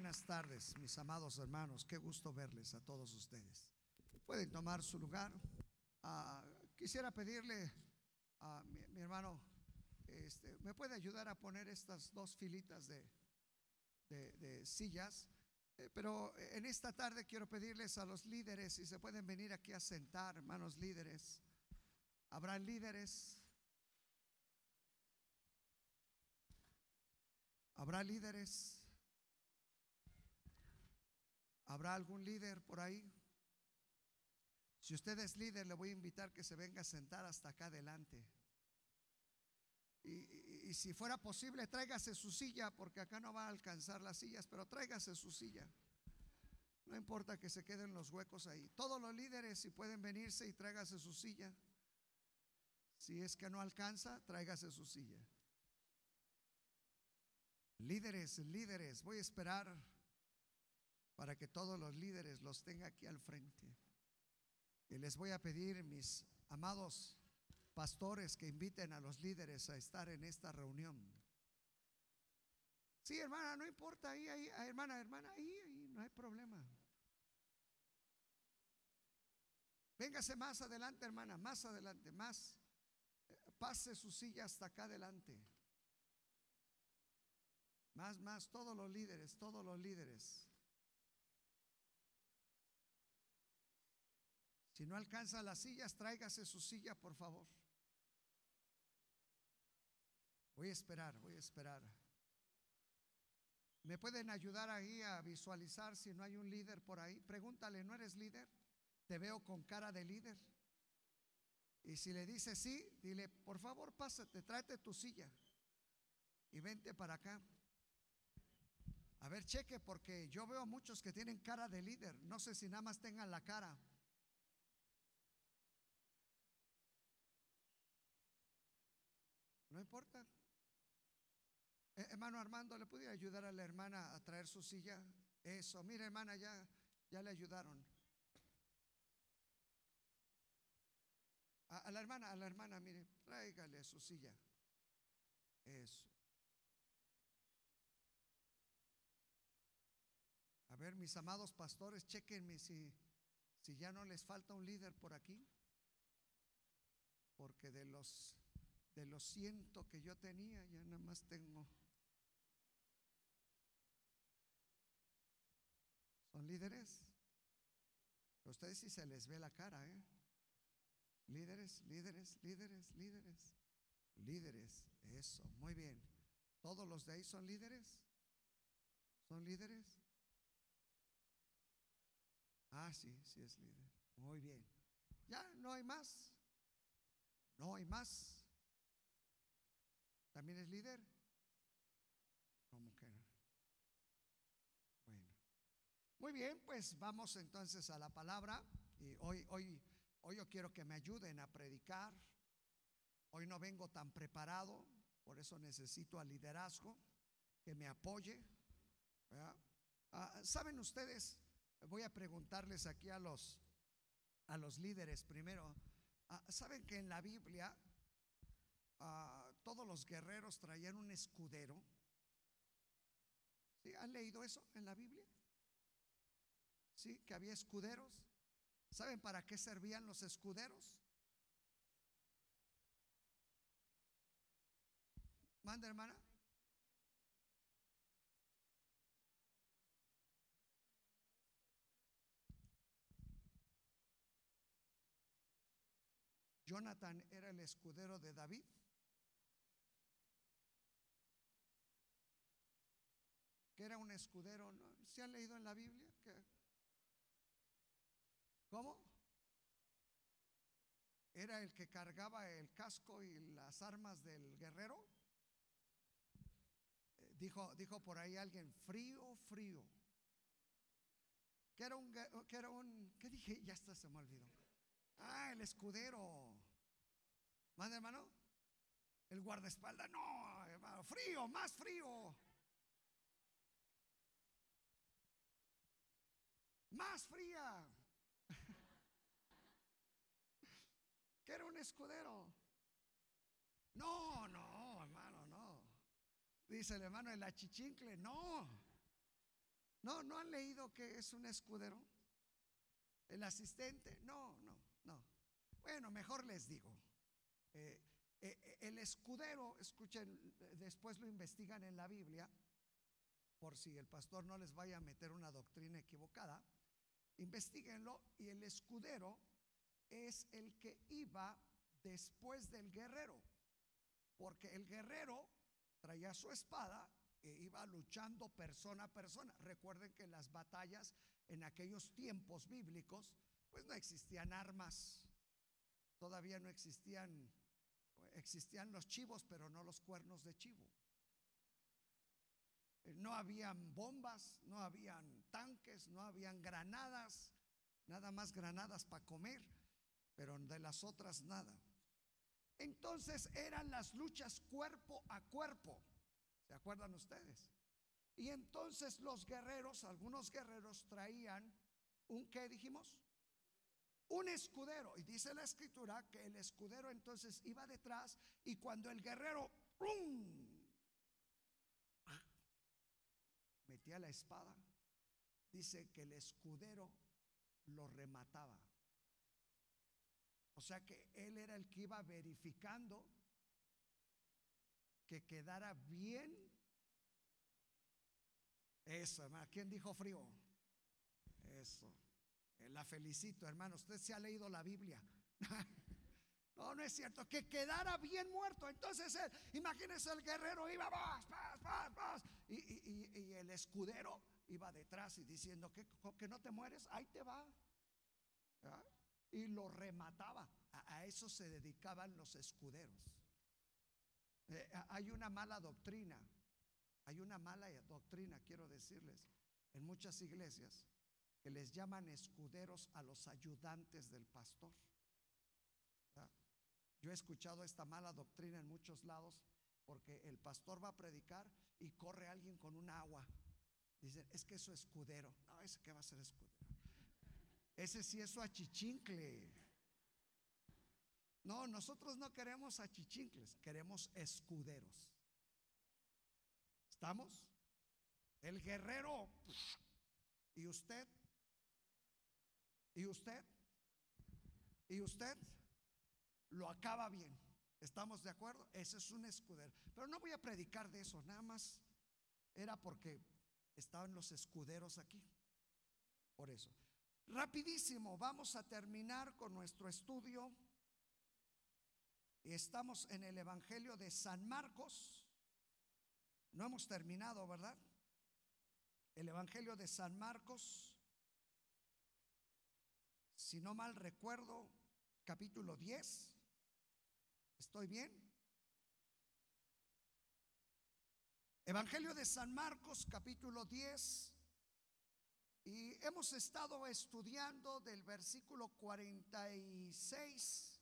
buenas tardes, mis amados hermanos. Qué gusto verles a todos ustedes. Pueden tomar su lugar. Ah, quisiera pedirle a mi, mi hermano, este, ¿me puede ayudar a poner estas dos filitas de, de- de sillas? Eh, pero en esta tarde quiero pedirles a los líderes si se pueden venir aquí a sentar, hermanos líderes. ¿Habrá líderes? ¿Habrá líderes? ¿Habrá algún líder por ahí? Si usted es líder, le voy a invitar que se venga a sentar hasta acá adelante. Y, si fuera posible, tráigase su silla, porque acá no va a alcanzar las sillas, pero tráigase su silla. No importa que se queden los huecos ahí. Todos los líderes, si pueden venirse y tráigase su silla. Si es que no alcanza, tráigase su silla. Líderes, líderes, voy a esperar para que todos los líderes los tenga aquí al frente. Y les voy a pedir, mis amados pastores, que inviten a los líderes a estar en esta reunión. Sí, hermana, no importa, ahí, ahí, ah, hermana, hermana, ahí, ahí, no hay problema. Véngase más adelante, hermana, más adelante, más. Eh, Pase su silla hasta acá adelante. Más, más, todos los líderes, todos los líderes. Si no alcanza las sillas, tráigase su silla, por favor. Voy a esperar, voy a esperar. ¿Me pueden ayudar ahí a visualizar si no hay un líder por ahí? Pregúntale, ¿no eres líder? Te veo con cara de líder. Y si le dice sí, dile, por favor, pásate, tráete tu silla y vente para acá. A ver, cheque, porque yo veo muchos que tienen cara de líder. No sé si nada más tengan la cara. No importa. Eh, hermano Armando, ¿le puede ayudar a la hermana a traer su silla? Eso, mire hermana, ya, ya le ayudaron. A, a la hermana, a la hermana, mire, tráigale su silla. Eso. A ver, mis amados pastores, chequenme si, si ya no les falta un líder por aquí. Porque de los de los ciento que yo tenía, ya nada más tengo. ¿Son líderes? Ustedes sí se les ve la cara, ¿eh? Líderes, líderes, líderes, líderes, líderes. Eso, muy bien. ¿Todos los de ahí son líderes? ¿Son líderes? Ah, sí, sí es líder. Muy bien. ¿Ya no hay más? ¿No hay más? ¿También es líder? ¿Cómo que no? Bueno. Muy bien, pues vamos entonces a la palabra. Y hoy, hoy, hoy yo quiero que me ayuden a predicar. Hoy no vengo tan preparado, por eso necesito al liderazgo que me apoye. Ah, ¿Saben ustedes? Voy a preguntarles aquí a los, a los líderes primero. Ah, ¿Saben que en la Biblia ah, todos los guerreros traían un escudero? ¿Sí? ¿Han leído eso en la Biblia? ¿Sí? Que había escuderos. ¿Saben para qué servían los escuderos? Manda, hermana. Jonathan era el escudero de David. Que era un escudero. ¿Se han leído en la Biblia? ¿Qué? ¿Cómo? Era el que cargaba el casco y las armas del guerrero. Eh, Dijo, dijo por ahí alguien, frío, frío. Que era un, que era un, ¿qué dije? Ya hasta se me olvidó. Ah, el escudero. ¿Manda, hermano? El guardaespaldas. No, hermano, frío, más frío. Más fría. que era un escudero. No, no, hermano, no. Dice el hermano, el achichincle, no. No, no han leído que es un escudero. El asistente, no, no, no. Bueno, mejor les digo. Eh, eh, eh, el escudero, escuchen, después lo investigan en la Biblia, por si el pastor no les vaya a meter una doctrina equivocada, investiguenlo y el escudero es el que iba después del guerrero, porque el guerrero traía su espada e iba luchando persona a persona. Recuerden que las batallas en aquellos tiempos bíblicos, pues no existían armas, todavía no existían, existían los chivos, pero no los cuernos de chivo. Eh, no habían bombas, no habían tanques, no habían granadas, nada más granadas para comer, pero de las otras nada. Entonces eran las luchas cuerpo a cuerpo. ¿Se acuerdan ustedes? Y entonces los guerreros, algunos guerreros traían un qué dijimos? Un escudero. Y dice la escritura que el escudero entonces iba detrás y cuando el guerrero metía la espada, dice que el escudero lo remataba. O sea que él era el que iba verificando que quedara bien. Eso, hermano. ¿Quién dijo frío? Eso. Eh, la felicito, hermano. Usted se ha leído la Biblia. No, no es cierto. Que quedara bien muerto. Entonces, él, imagínese el guerrero iba, vas, vas, vas, Y, el escudero iba detrás y diciendo que, que no te mueres, ahí te va y lo remataba. A, eso se dedicaban los escuderos. Eh, hay una mala doctrina, hay una mala doctrina, quiero decirles, en muchas iglesias que les llaman escuderos a los ayudantes del pastor. Yo he escuchado esta mala doctrina en muchos lados porque el pastor va a predicar y corre alguien con un agua. Dicen, es que eso es escudero. No, ese que va a ser escudero. Ese sí es su achichincle. No, nosotros no queremos achichincles, queremos escuderos. ¿Estamos? El guerrero. ¿Y usted? ¿Y usted? ¿Y usted? Lo acaba bien. ¿Estamos de acuerdo? Ese es un escudero. Pero no voy a predicar de eso, nada más era porque estaban los escuderos aquí. Por eso. Rapidísimo, vamos a terminar con nuestro estudio. Estamos en el Evangelio de San Marcos. No hemos terminado, ¿verdad? El Evangelio de San Marcos, si no mal recuerdo, capítulo 10. ¿Estoy bien? Evangelio de San Marcos, capítulo 10. Y hemos estado estudiando del versículo 46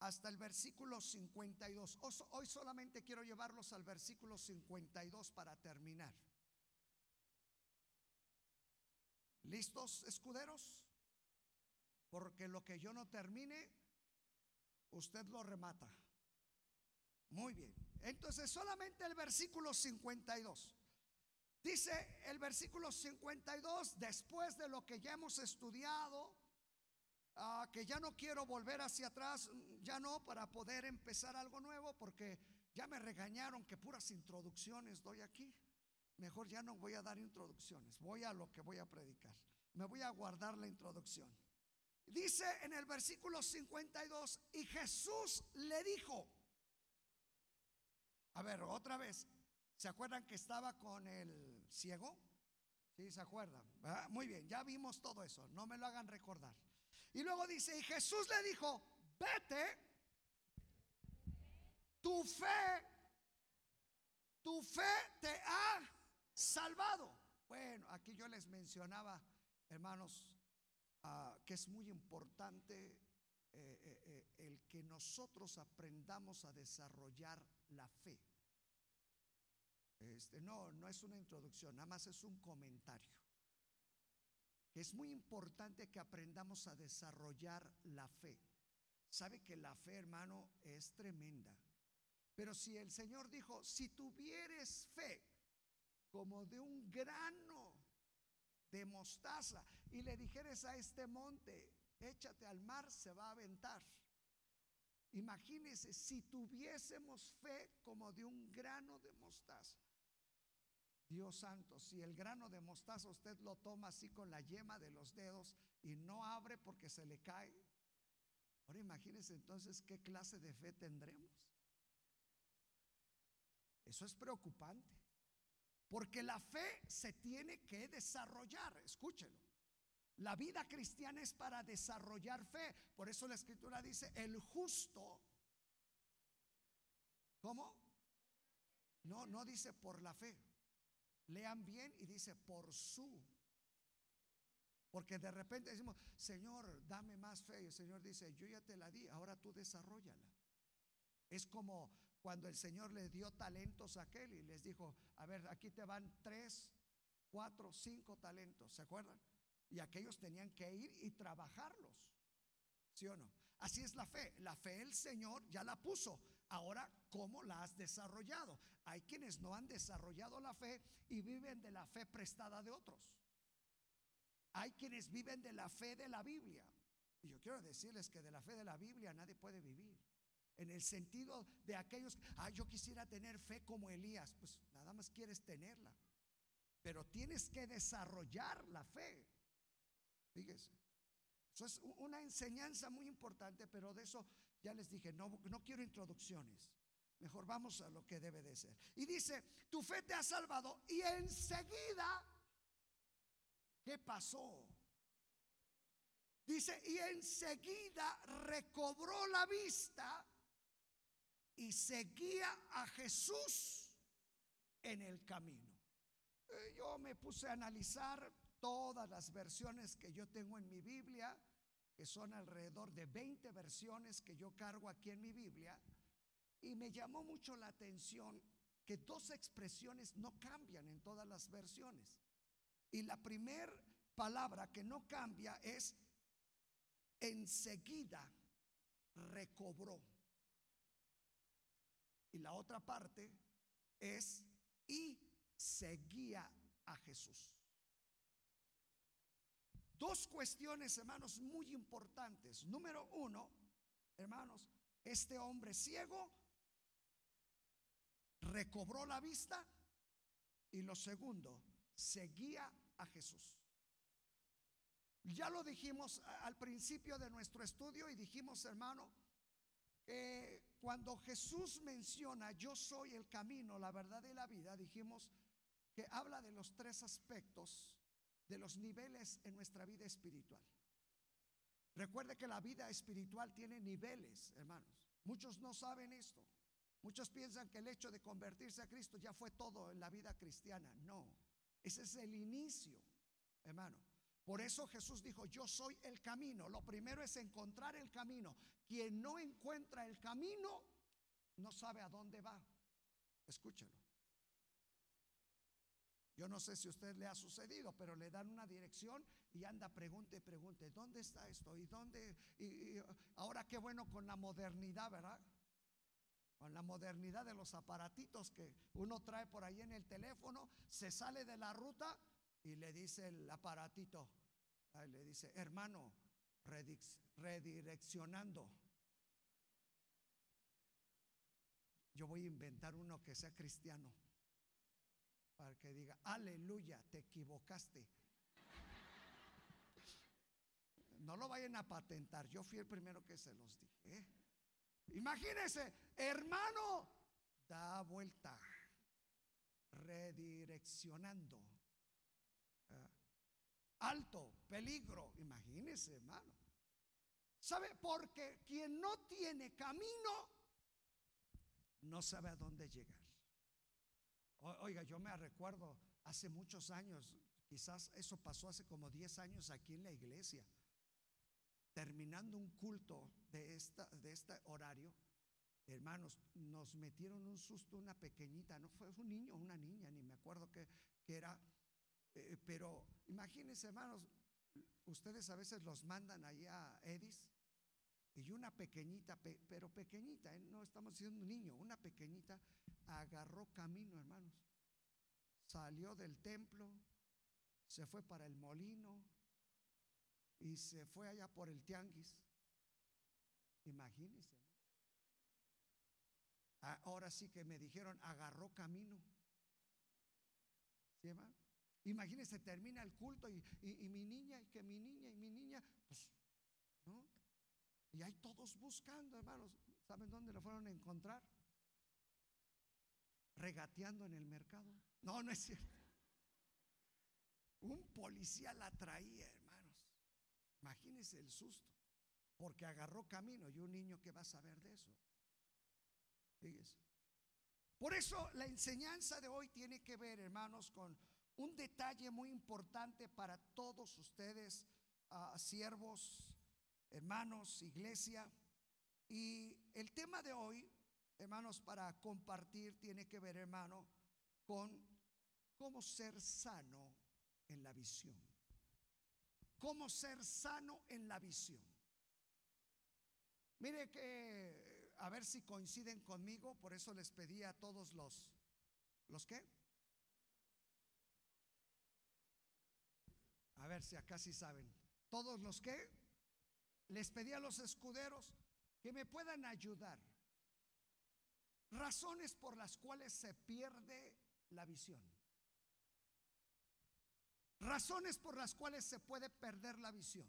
hasta el versículo 52. Hoy solamente quiero llevarlos al versículo 52 para terminar. ¿Listos, escuderos? Porque lo que yo no termine, usted lo remata. Muy bien. Entonces, solamente el versículo 52. Dice el versículo 52, después de lo que ya hemos estudiado, ah, que ya no quiero volver hacia atrás, ya no, para poder empezar algo nuevo, porque ya me regañaron que puras introducciones doy aquí. Mejor ya no voy a dar introducciones, voy a lo que voy a predicar. Me voy a guardar la introducción. Dice en el versículo 52, y Jesús le dijo, a ver, otra vez, ¿Se acuerdan que estaba con el ciego? Sí, se acuerdan. Muy bien, ya vimos todo eso, no me lo hagan recordar. Y luego dice, y Jesús le dijo, vete, tu fe, tu fe te ha salvado. Bueno, aquí yo les mencionaba, hermanos, ah, que es muy importante eh, eh, eh, el que nosotros aprendamos a desarrollar la fe. Este, no, no es una introducción, nada más es un comentario. Es muy importante que aprendamos a desarrollar la fe. Sabe que la fe, hermano, es tremenda. Pero si el Señor dijo, si tuvieres fe como de un grano de mostaza y le dijeres a este monte, échate al mar, se va a aventar. Imagínese si tuviésemos fe como de un grano de mostaza. Dios santo, si el grano de mostaza usted lo toma así con la yema de los dedos y no abre porque se le cae, ahora imagínese entonces qué clase de fe tendremos. Eso es preocupante, porque la fe se tiene que desarrollar, escúchelo. La vida cristiana es para desarrollar fe, por eso la escritura dice, el justo, ¿cómo? No, no dice por la fe. Lean bien y dice por su. Porque de repente decimos, Señor, dame más fe. Y el Señor dice, yo ya te la di, ahora tú desarrollala. Es como cuando el Señor le dio talentos a aquel y les dijo, a ver, aquí te van tres, cuatro, cinco talentos, ¿se acuerdan? Y aquellos tenían que ir y trabajarlos, ¿sí o no? Así es la fe. La fe el Señor ya la puso. Ahora, ¿cómo la has desarrollado? Hay quienes no han desarrollado la fe y viven de la fe prestada de otros. Hay quienes viven de la fe de la Biblia. Y yo quiero decirles que de la fe de la Biblia nadie puede vivir. En el sentido de aquellos, ah, yo quisiera tener fe como Elías. Pues nada más quieres tenerla. Pero tienes que desarrollar la fe. Fíjese. Eso es una enseñanza muy importante, pero de eso ya les dije, no, no quiero introducciones. Mejor vamos a lo que debe de ser. Y dice, tu fe te ha salvado y enseguida, ¿qué pasó? Dice, y enseguida recobró la vista y seguía a Jesús en el camino. Eh, yo me puse a analizar todas las versiones que yo tengo en mi Biblia, que son alrededor de 20 versiones que yo cargo aquí en mi Biblia, y me llamó mucho la atención que dos expresiones no cambian en todas las versiones. Y la primera palabra que no cambia es enseguida recobró. Y la otra parte es y seguía a Jesús. Dos cuestiones, hermanos, muy importantes. Número uno, hermanos, este hombre ciego recobró la vista y lo segundo, seguía a Jesús. Ya lo dijimos al principio de nuestro estudio y dijimos, hermano, que cuando Jesús menciona yo soy el camino, la verdad y la vida, dijimos que habla de los tres aspectos de los niveles en nuestra vida espiritual. Recuerde que la vida espiritual tiene niveles, hermanos. Muchos no saben esto. Muchos piensan que el hecho de convertirse a Cristo ya fue todo en la vida cristiana. No, ese es el inicio, hermano. Por eso Jesús dijo, yo soy el camino. Lo primero es encontrar el camino. Quien no encuentra el camino, no sabe a dónde va. Escúchelo. Yo no sé si a usted le ha sucedido, pero le dan una dirección y anda pregunte, pregunte, ¿dónde está esto? ¿Y dónde? Y, ahora qué bueno con la modernidad, ¿verdad? Con la modernidad de los aparatitos que uno trae por ahí en el teléfono, se sale de la ruta y le dice el aparatito, le dice, hermano, redireccionando. Yo voy a inventar uno que sea cristiano para que diga, aleluya, te equivocaste. No lo vayan a patentar, yo fui el primero que se los dije. ¿eh? Imagínense, hermano, da vuelta, redireccionando. ¿eh? alto, peligro, imagínense, hermano. ¿Sabe? Porque quien no tiene camino, no sabe a dónde llegar. Oiga, yo me recuerdo hace muchos años, quizás eso pasó hace como 10 años aquí en la iglesia, terminando un culto de, esta, de este horario, hermanos, nos metieron un susto una pequeñita, no fue un niño, una niña, ni me acuerdo que, era, eh, pero imagínense, hermanos, ustedes a veces los mandan allá a Edis y una pequeñita, pero pequeñita, ¿eh? no estamos diciendo un niño, una pequeñita agarró camino, hermanos. Salió del templo, se fue para el molino y se fue allá por el tianguis. Imagínense. Ahora sí que me dijeron, agarró camino. ¿Sí, Imagínense, termina el culto y, mi niña, y que mi niña, y mi niña, pues, ¿no? Y hay todos buscando, hermanos. ¿Saben dónde lo fueron a encontrar? Regateando en el mercado. No, no es cierto. Un policía la traía, hermanos. Imagínense el susto. Porque agarró camino y un niño que va a saber de eso. Fíjese. Por eso la enseñanza de hoy tiene que ver, hermanos, con un detalle muy importante para todos ustedes, uh, siervos, hermanos, iglesia. Y el tema de hoy, hermanos, para compartir tiene que ver, hermano, con cómo ser sano en la visión. Cómo ser sano en la visión. Mire que, a ver si coinciden conmigo, por eso les pedí a todos los, ¿los qué? A ver si acá sí saben. Todos los que les pedí a los escuderos que me puedan ayudar. Razones por las cuales se pierde la visión. Razones por las cuales se puede perder la visión.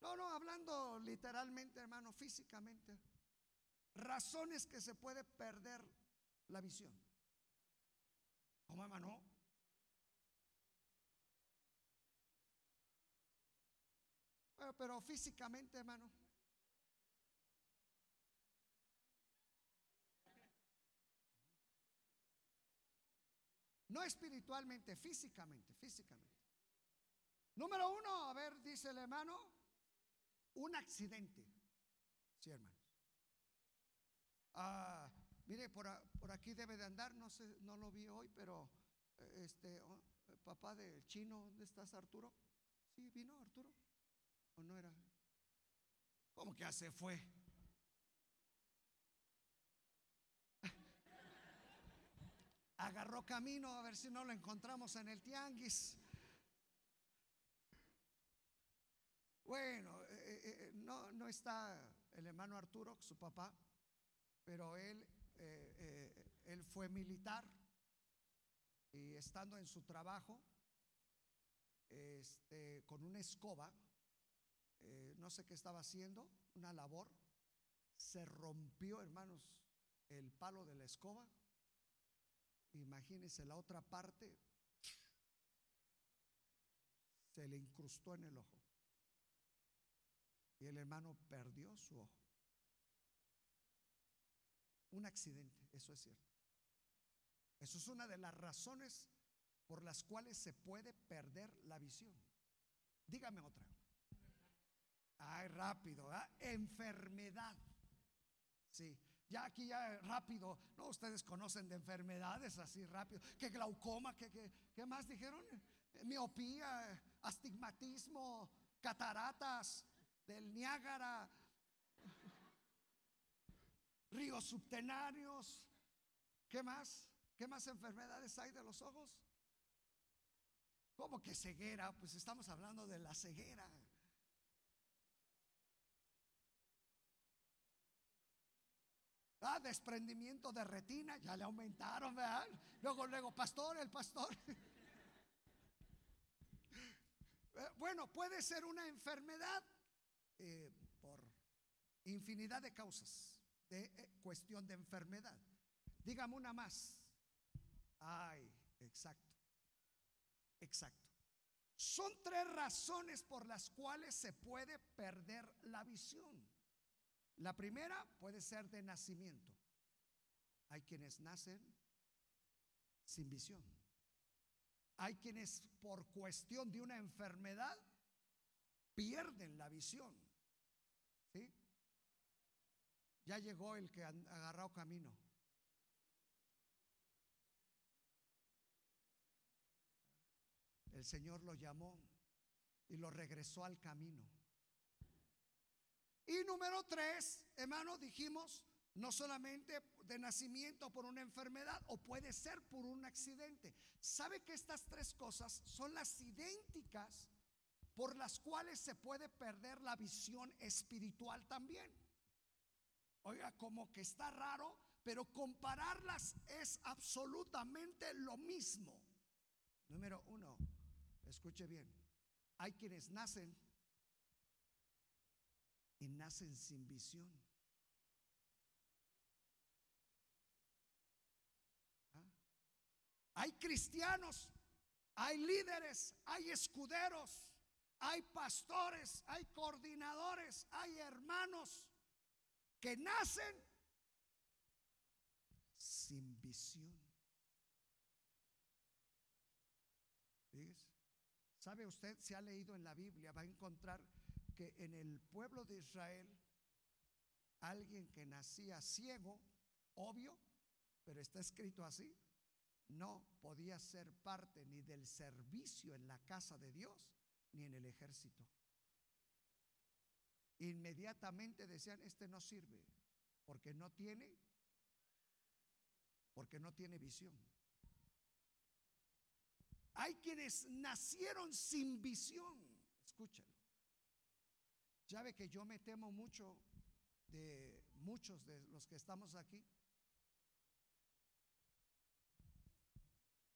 No, no, hablando literalmente, hermano, físicamente razones que se puede perder la visión. ¿Cómo hermano? pero físicamente, hermano. No espiritualmente, físicamente, físicamente. Número uno, a ver, dice el hermano, un accidente. Sí, hermano. Ah, mire, por, aquí debe de andar, no sé, no lo vi hoy, pero eh, este oh, papá del chino, ¿dónde estás Arturo? Sí, vino Arturo. ¿O no era? ¿Cómo que ya se fue? Agarró camino a ver si no lo encontramos en el tianguis. Bueno, eh, eh, no, no está el hermano Arturo, su papá pero él, eh, eh, él fue militar y estando en su trabajo, este, con una escoba, eh, no sé qué estaba haciendo, una labor, se rompió, hermanos, el palo de la escoba. Imagínense la otra parte, se le incrustó en el ojo. Y el hermano perdió su ojo un accidente, eso es cierto. Eso es una de las razones por las cuales se puede perder la visión. Dígame otra. Ay, rápido, enfermedad. Sí, ya aquí ya rápido. No, ustedes conocen de enfermedades así rápido. Que glaucoma, que, ¿qué más dijeron? Miopía, astigmatismo, cataratas del Niágara, ríos subterráneos. ¿Qué más? ¿Qué más enfermedades hay de los ojos? ¿Cómo que ceguera? Pues estamos hablando de la ceguera. Ah, desprendimiento de retina, ya le aumentaron, ¿verdad? Luego, luego, pastor, el pastor. Eh, bueno, puede ser una enfermedad eh, por infinidad de causas eh, cuestión de enfermedad. Dígame una más. Ay, exacto. Exacto. Son tres razones por las cuales se puede perder la visión. La primera puede ser de nacimiento. Hay quienes nacen sin visión. Hay quienes por cuestión de una enfermedad pierden la visión. ¿Sí? Ya llegó el que ha agarrado camino. El Señor lo llamó y lo regresó al camino. Y número tres, hermano, dijimos, no solamente de nacimiento por una enfermedad o puede ser por un accidente. ¿Sabe que estas tres cosas son las idénticas por las cuales se puede perder la visión espiritual también? Oiga, como que está raro, pero compararlas es absolutamente lo mismo. Número uno, escuche bien, hay quienes nacen y nacen sin visión. ¿Ah? Hay cristianos, hay líderes, hay escuderos, hay pastores, hay coordinadores, hay hermanos que nacen sin visión. ¿Sabe usted? Si ha leído en la Biblia, va a encontrar que en el pueblo de Israel, alguien que nacía ciego, obvio, pero está escrito así, no podía ser parte ni del servicio en la casa de Dios ni en el ejército. Inmediatamente decían, este no sirve, porque no tiene, porque no tiene visión. Hay quienes nacieron sin visión, escúchalo. Ya ve que yo me temo mucho de muchos de los que estamos aquí.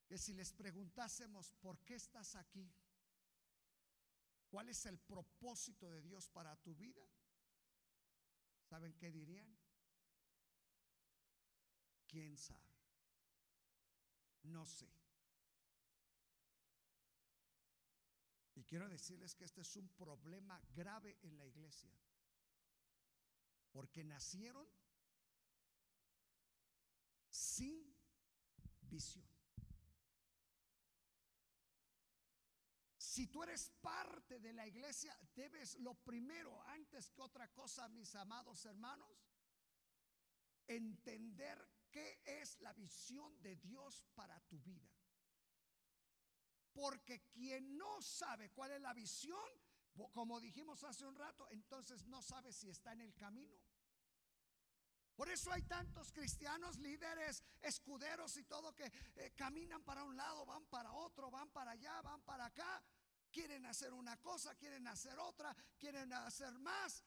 Que si les preguntásemos, ¿por qué estás aquí? ¿Cuál es el propósito de Dios para tu vida? ¿Saben qué dirían? ¿Quién sabe? No sé. Y quiero decirles que este es un problema grave en la iglesia. Porque nacieron sin visión. Si tú eres parte de la iglesia, debes lo primero, antes que otra cosa, mis amados hermanos, entender qué es la visión de Dios para tu vida. Porque quien no sabe cuál es la visión, como dijimos hace un rato, entonces no sabe si está en el camino. Por eso hay tantos cristianos, líderes, escuderos y todo que eh, caminan para un lado, van para otro, van para allá, van para acá. Quieren hacer una cosa, quieren hacer otra, quieren hacer más,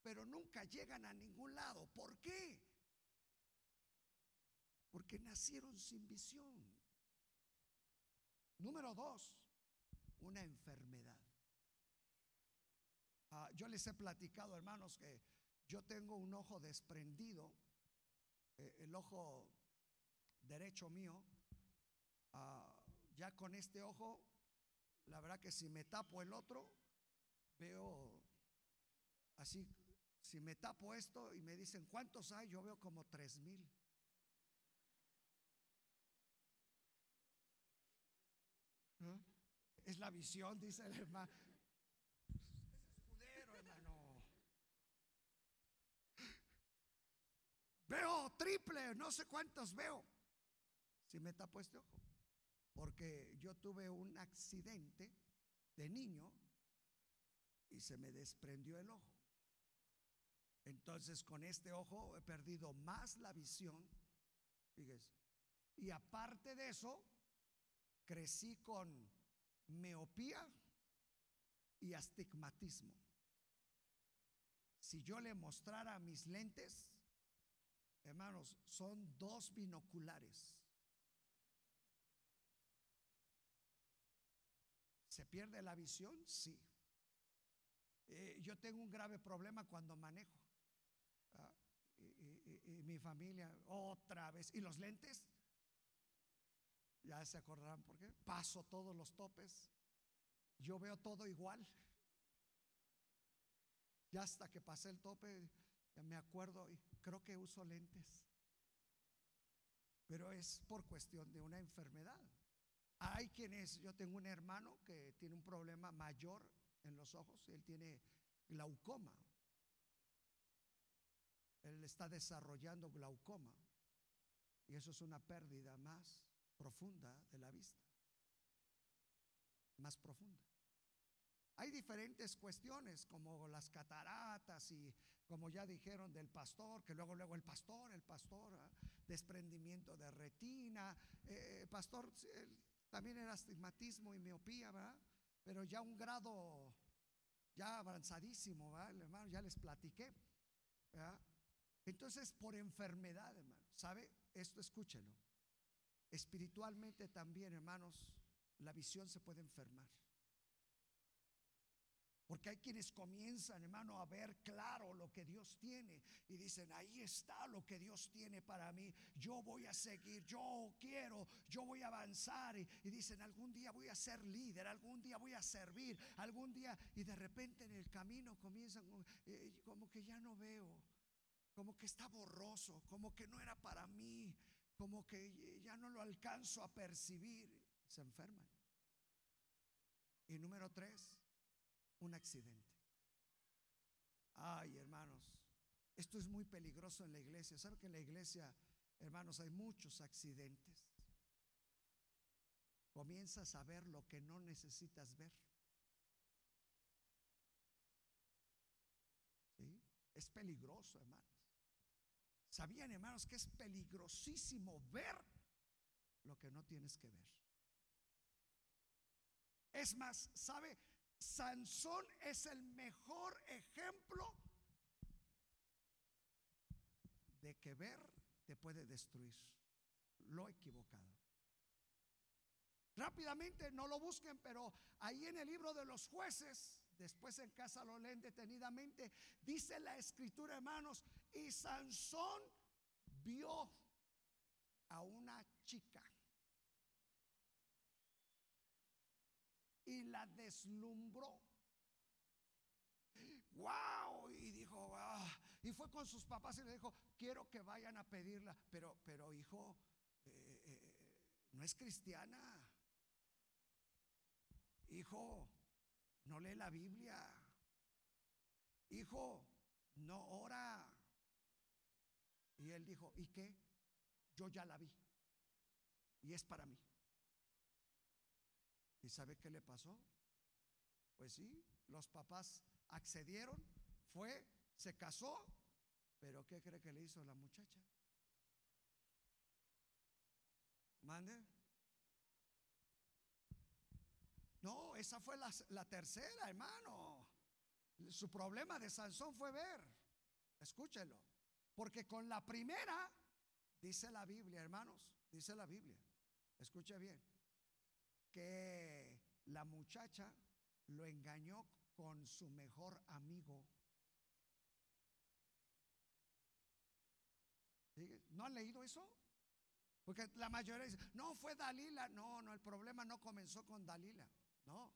pero nunca llegan a ningún lado. ¿Por qué? Porque nacieron sin visión. Número dos, una enfermedad. Ah, yo les he platicado, hermanos, que yo tengo un ojo desprendido, eh, el ojo derecho mío. Ah, ya con este ojo, la verdad que si me tapo el otro, veo así, si me tapo esto y me dicen cuántos hay, yo veo como tres mil. Es la visión, dice el hermano. Es escudero, hermano. Veo triple, no sé cuántos veo. Si me tapo este ojo. Porque yo tuve un accidente de niño y se me desprendió el ojo. Entonces con este ojo he perdido más la visión. Fíjese. Y aparte de eso, crecí con miopía y astigmatismo. Si yo le mostrara mis lentes, hermanos, son dos binoculares. ¿Se pierde la visión? Sí. Eh, yo tengo un grave problema cuando manejo. Ah, y mi familia, otra vez. ¿Y los lentes? Ya se acordarán por qué. Paso todos los topes. Yo veo todo igual. Ya hasta que pasé el tope, me acuerdo y creo que uso lentes. Pero es por cuestión de una enfermedad. Hay quienes, yo tengo un hermano que tiene un problema mayor en los ojos, él tiene glaucoma. Él está desarrollando glaucoma. Y eso es una pérdida más profunda de la vista. Más profunda. hay diferentes cuestiones como las cataratas y como ya dijeron del pastor, que luego luego el pastor, el pastor, ¿ah? desprendimiento de retina, eh, pastor también era astigmatismo y miopía, ¿verdad? Pero ya un grado ya avanzadísimo, ¿verdad? hermano, ya les platiqué, ¿verdad? Entonces, por enfermedad, hermano, ¿sabe? Esto escúchelo. Espiritualmente también, hermanos, la visión se puede enfermar. Porque hay quienes comienzan, hermano, a ver claro lo que Dios tiene y dicen, ahí está lo que Dios tiene para mí. Yo voy a seguir, yo quiero, yo voy a avanzar. Y, dicen, algún día voy a ser líder, algún día voy a servir, algún día. Y de repente en el camino comienzan eh, como que ya no veo, como que está borroso, como que no era para mí, como que ya no lo alcanzo a percibir. Se enferman. Y número tres, un accidente. Ay, hermanos, esto es muy peligroso en la iglesia. ¿Saben que en la iglesia, hermanos, hay muchos accidentes? Comienzas a ver lo que no necesitas ver. ¿Sí? Es peligroso, hermanos. ¿Sabían, hermanos, que es peligrosísimo ver lo que no tienes que ver? Es más, ¿sabe? Sansón es el mejor ejemplo de que ver te puede destruir. Lo equivocado. Rápidamente, no lo busquen, pero ahí en el libro de los jueces, después en casa lo leen detenidamente, dice la escritura, hermanos, y Sansón vio a una chica y la deslumbró. ¡Wow! Y dijo, ah", y fue con sus papás y le dijo, quiero que vayan a pedirla, pero, pero hijo, eh, eh, no es cristiana. Hijo, no lee la Biblia. Hijo, no ora. Y él dijo, ¿y qué? Yo ya la vi. Y es para mí. ¿Y sabe qué le pasó? Pues sí, los papás accedieron, fue, se casó, pero ¿qué cree que le hizo la muchacha? ¿Mande? No, esa fue la, la, tercera, hermano. Su problema de Sansón fue ver. Escúchelo. Porque con la primera, dice la Biblia, hermanos, dice la Biblia. Escuche bien que la muchacha lo engañó con su mejor amigo. ¿No han leído eso? Porque la mayoría dice, no fue Dalila. No, no, el problema no comenzó con Dalila. No.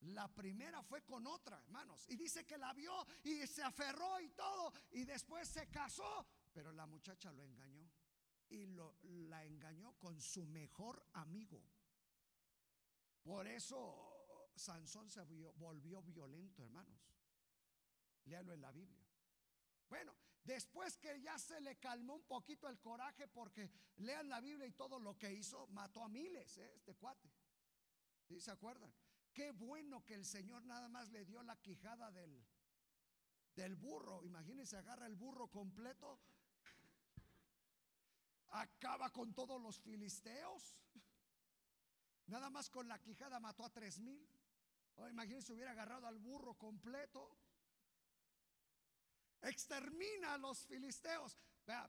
La primera fue con otra, hermanos. Y dice que la vio y se aferró y todo. Y después se casó. Pero la muchacha lo engañó. Y lo, la engañó con su mejor amigo. Por eso Sansón se volvió violento, hermanos. Léalo en la Biblia. Bueno, después que ya se le calmó un poquito el coraje, porque lean la Biblia y todo lo que hizo, mató a miles, ¿eh? este cuate. ¿Sí se acuerdan? Qué bueno que el Señor nada más le dio la quijada del, del burro. Imagínense, agarra el burro completo, acaba con todos los filisteos. Nada más con la quijada mató a tres mil. Oh, imagínense, hubiera agarrado al burro completo. Extermina a los filisteos.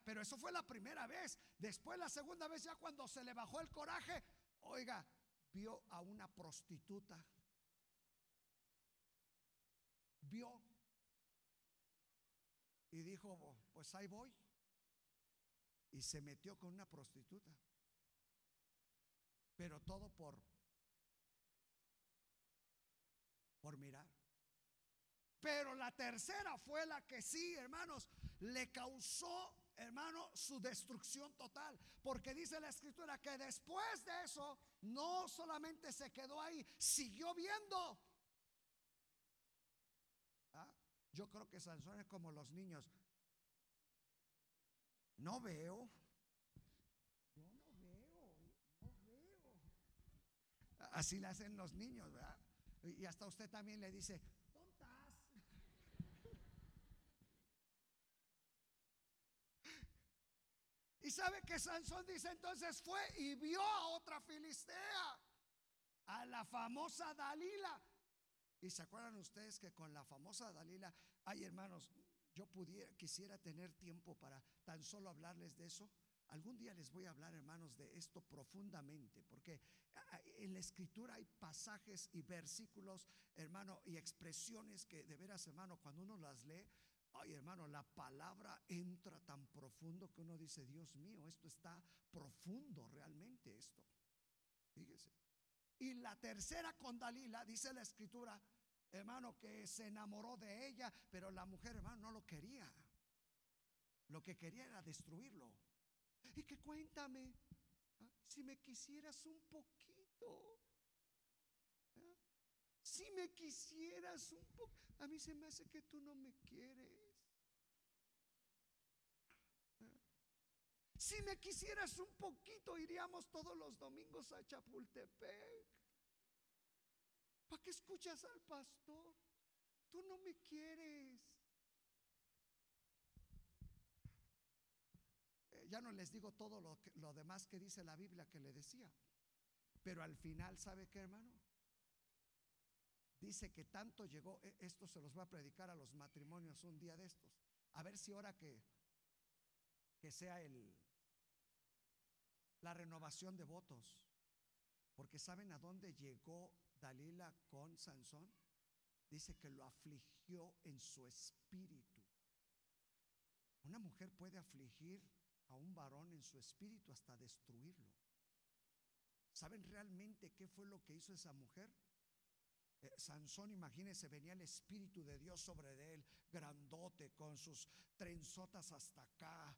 pero eso fue la primera vez. Después, la segunda vez, ya cuando se le bajó el coraje, oiga, vio a una prostituta. Vio. Y dijo, pues ahí voy. Y se metió con una prostituta pero todo por por mirar. Pero la tercera fue la que sí, hermanos, le causó, hermano, su destrucción total. Porque dice la escritura que después de eso, no solamente se quedó ahí, siguió viendo. ¿Ah? Yo creo que Sansón es como los niños. No veo. Así le hacen los niños, ¿verdad? Y hasta usted también le dice, tontas. Y sabe que Sansón dice entonces fue y vio a otra filistea, a la famosa Dalila. Y se acuerdan ustedes que con la famosa Dalila, ay hermanos, yo pudiera, quisiera tener tiempo para tan solo hablarles de eso. Algún día les voy a hablar, hermanos, de esto profundamente, porque en la escritura hay pasajes y versículos, hermano, y expresiones que de veras, hermano, cuando uno las lee, ay, hermano, la palabra entra tan profundo que uno dice, Dios mío, esto está profundo realmente esto. Fíjese. Y la tercera con Dalila, dice la escritura, hermano, que se enamoró de ella, pero la mujer, hermano, no lo quería. Lo que quería era destruirlo. Y que cuéntame, ¿ah? si me quisieras un poquito, ¿ah? si me quisieras un poco, a mí se me hace que tú no me quieres. ¿ah? Si me quisieras un poquito, iríamos todos los domingos a Chapultepec. ¿Para qué escuchas al pastor? Tú no me quieres. Ya no les digo todo lo, demás que dice la Biblia que le decía. Pero al final, ¿sabe qué, hermano? Dice que tanto llegó, e, esto se los va a predicar a los matrimonios un día de estos. A ver si ahora que, que sea el, la renovación de votos. Porque ¿saben a dónde llegó Dalila con Sansón? Dice que lo afligió en su espíritu. Una mujer puede afligir a un varón en su espíritu hasta destruirlo. ¿Saben realmente qué fue lo que hizo esa mujer? Eh, Sansón, imagínense, venía el Espíritu de Dios sobre él, grandote, con sus trenzotas hasta acá,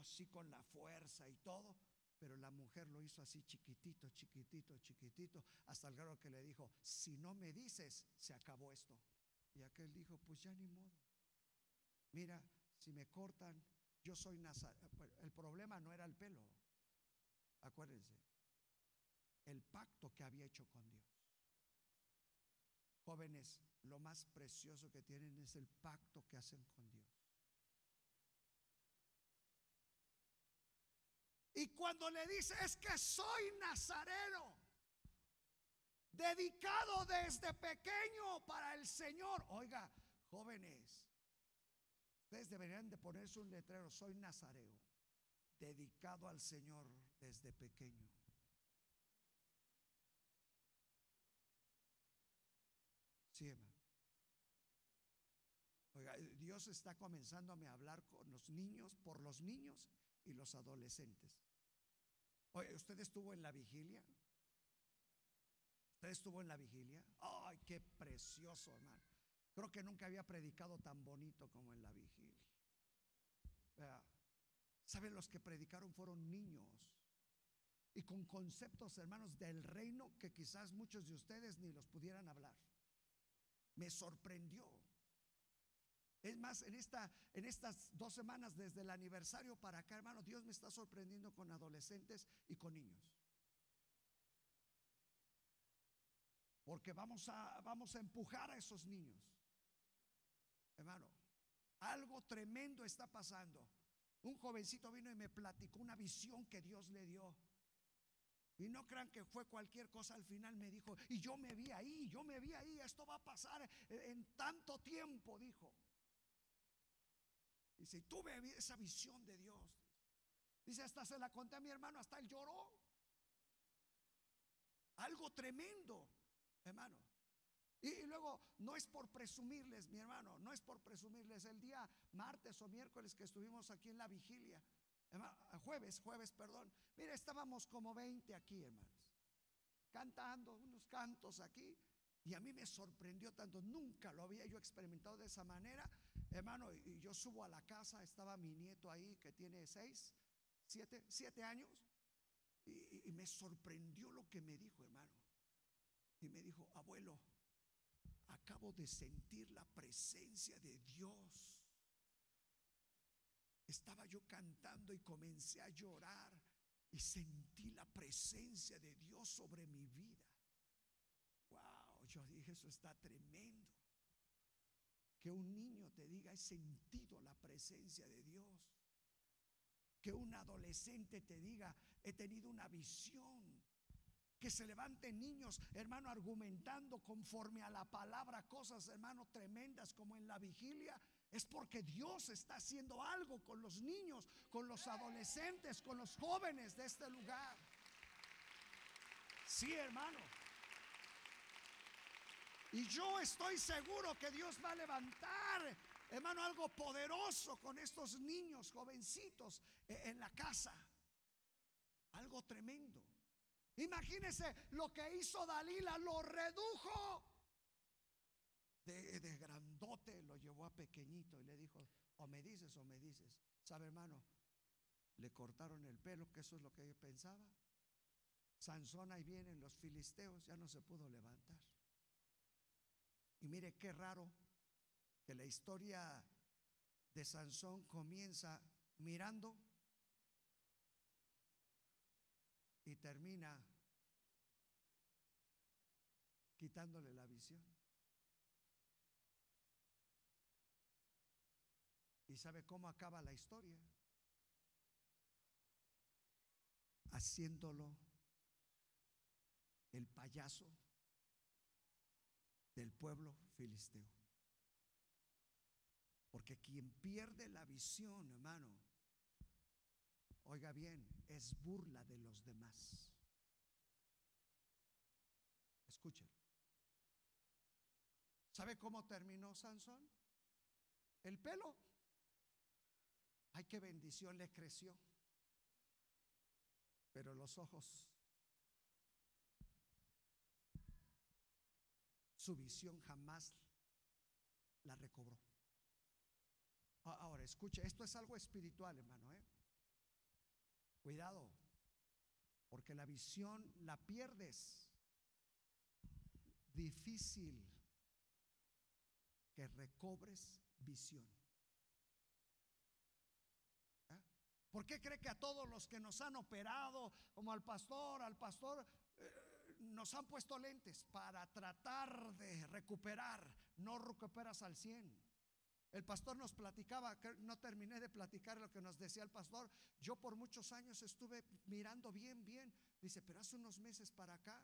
así con la fuerza y todo. Pero la mujer lo hizo así chiquitito, chiquitito, chiquitito, hasta el grado que le dijo, si no me dices, se acabó esto. Y aquel dijo, pues ya ni modo. Mira, si me cortan, yo soy nazareno. El problema no era el pelo. Acuérdense. El pacto que había hecho con Dios. Jóvenes, lo más precioso que tienen es el pacto que hacen con Dios. Y cuando le dice es que soy nazareno, dedicado desde pequeño para el Señor. Oiga, jóvenes, Ustedes deberían de ponerse un letrero, soy nazareo, dedicado al Señor desde pequeño. Sí, Oiga, Dios está comenzando a hablar con los niños, por los niños y los adolescentes. Oye, ¿usted estuvo en la vigilia? ¿Usted estuvo en la vigilia? ¡Ay, qué precioso, hermano! Creo que nunca había predicado tan bonito como en la vigilia. ¿Saben? Los que predicaron fueron niños. Y con conceptos, hermanos, del reino que quizás muchos de ustedes ni los pudieran hablar. Me sorprendió. Es más, en, esta, en estas dos semanas desde el aniversario para acá, hermano, Dios me está sorprendiendo con adolescentes y con niños. Porque vamos a, vamos a empujar a esos niños. Hermano, algo tremendo está pasando. Un jovencito vino y me platicó una visión que Dios le dio. Y no crean que fue cualquier cosa, al final me dijo, y yo me vi ahí, yo me vi ahí, esto va a pasar en tanto tiempo, dijo. Y tuve esa visión de Dios. Dice, hasta se la conté a mi hermano, hasta él lloró. Algo tremendo, hermano. Y, luego, no es por presumirles, mi hermano, no es por presumirles. El día martes o miércoles que estuvimos aquí en la vigilia, jueves, jueves, perdón. Mira, estábamos como 20 aquí, hermanos, cantando unos cantos aquí. Y a mí me sorprendió tanto, nunca lo había yo experimentado de esa manera, hermano. Y yo subo a la casa, estaba mi nieto ahí que tiene seis, siete, siete años. Y me sorprendió lo que me dijo, hermano. Y me dijo, abuelo, acabo de sentir la presencia de Dios. Estaba yo cantando y comencé a llorar y sentí la presencia de Dios sobre mi vida. Wow, yo dije, eso está tremendo. Que un niño te diga, he sentido la presencia de Dios. Que un adolescente te diga, he tenido una visión. Que se levanten niños, hermano, argumentando conforme a la palabra cosas, hermano, tremendas como en la vigilia. Es porque Dios está haciendo algo con los niños, con los adolescentes, con los jóvenes de este lugar. Sí, hermano. Y yo estoy seguro que Dios va a levantar, hermano, algo poderoso con estos niños jovencitos e, en la casa. Algo tremendo. Imagínese lo que hizo Dalila, lo redujo. De, de, grandote lo llevó a pequeñito y le dijo, o me dices o me dices. ¿Sabe, hermano? Le cortaron el pelo, que eso es lo que yo pensaba. Sansón ahí vienen los filisteos, ya no se pudo levantar. Y mire qué raro que la historia de Sansón comienza mirando y termina quitándole la visión. ¿Y sabe cómo acaba la historia? Haciéndolo el payaso del pueblo filisteo. Porque quien pierde la visión, hermano, oiga bien, es burla de los demás. Escuchen. ¿Sabe cómo terminó Sansón? El pelo. Ay, qué bendición le creció. Pero los ojos su visión jamás la recobró. Ahora, escuche, esto es algo espiritual, hermano. ¿eh? Cuidado, porque la visión la pierdes. Difícil que recobres visión. ¿Ah? ¿Por qué cree que a todos los que nos han operado, como al pastor, al pastor, eh, nos han puesto lentes para tratar de recuperar, no recuperas al 100. El pastor nos platicaba, no terminé de platicar lo que nos decía el pastor. Yo por muchos años estuve mirando bien, bien. Dice, pero hace unos meses para acá,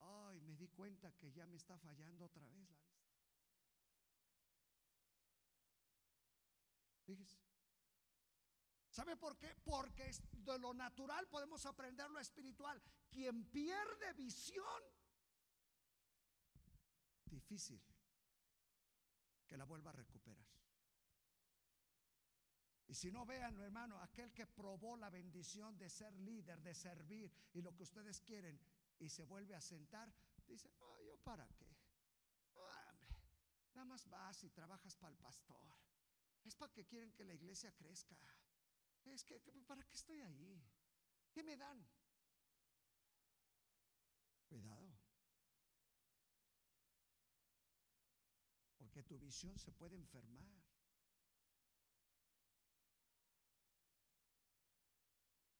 ay, me di cuenta que ya me está fallando otra vez la vista. Fíjese. ¿Sabe por qué? Porque de lo natural podemos aprender lo espiritual. Quien pierde visión, difícil que la vuelva a recuperar. Y si no véanlo, hermano, aquel que probó la bendición de ser líder, de servir y lo que ustedes quieren y se vuelve a sentar, dice, no, yo para qué. hombre, nada más vas y trabajas para el pastor. Es para que quieren que la iglesia crezca. Es que, ¿para qué estoy ahí? ¿Qué me dan? Cuidado. Porque tu visión se puede enfermar.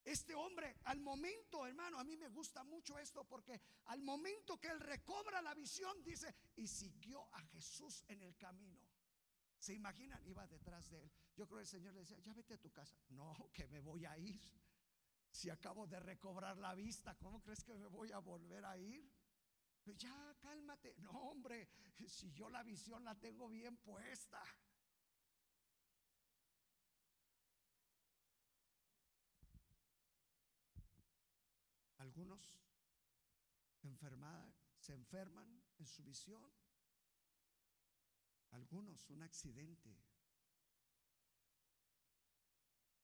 Este hombre, al momento, hermano, a mí me gusta mucho esto porque al momento que él recobra la visión, dice, y siguió a Jesús en el camino. ¿Se imaginan? Iba detrás de él. Yo creo que el Señor le decía, ya vete a tu casa. No, que me voy a ir. Si acabo de recobrar la vista, ¿cómo crees que me voy a volver a ir? Pues ya, cálmate. No, hombre, si yo la visión la tengo bien puesta. Algunos se enferman en su visión algunos, un accidente.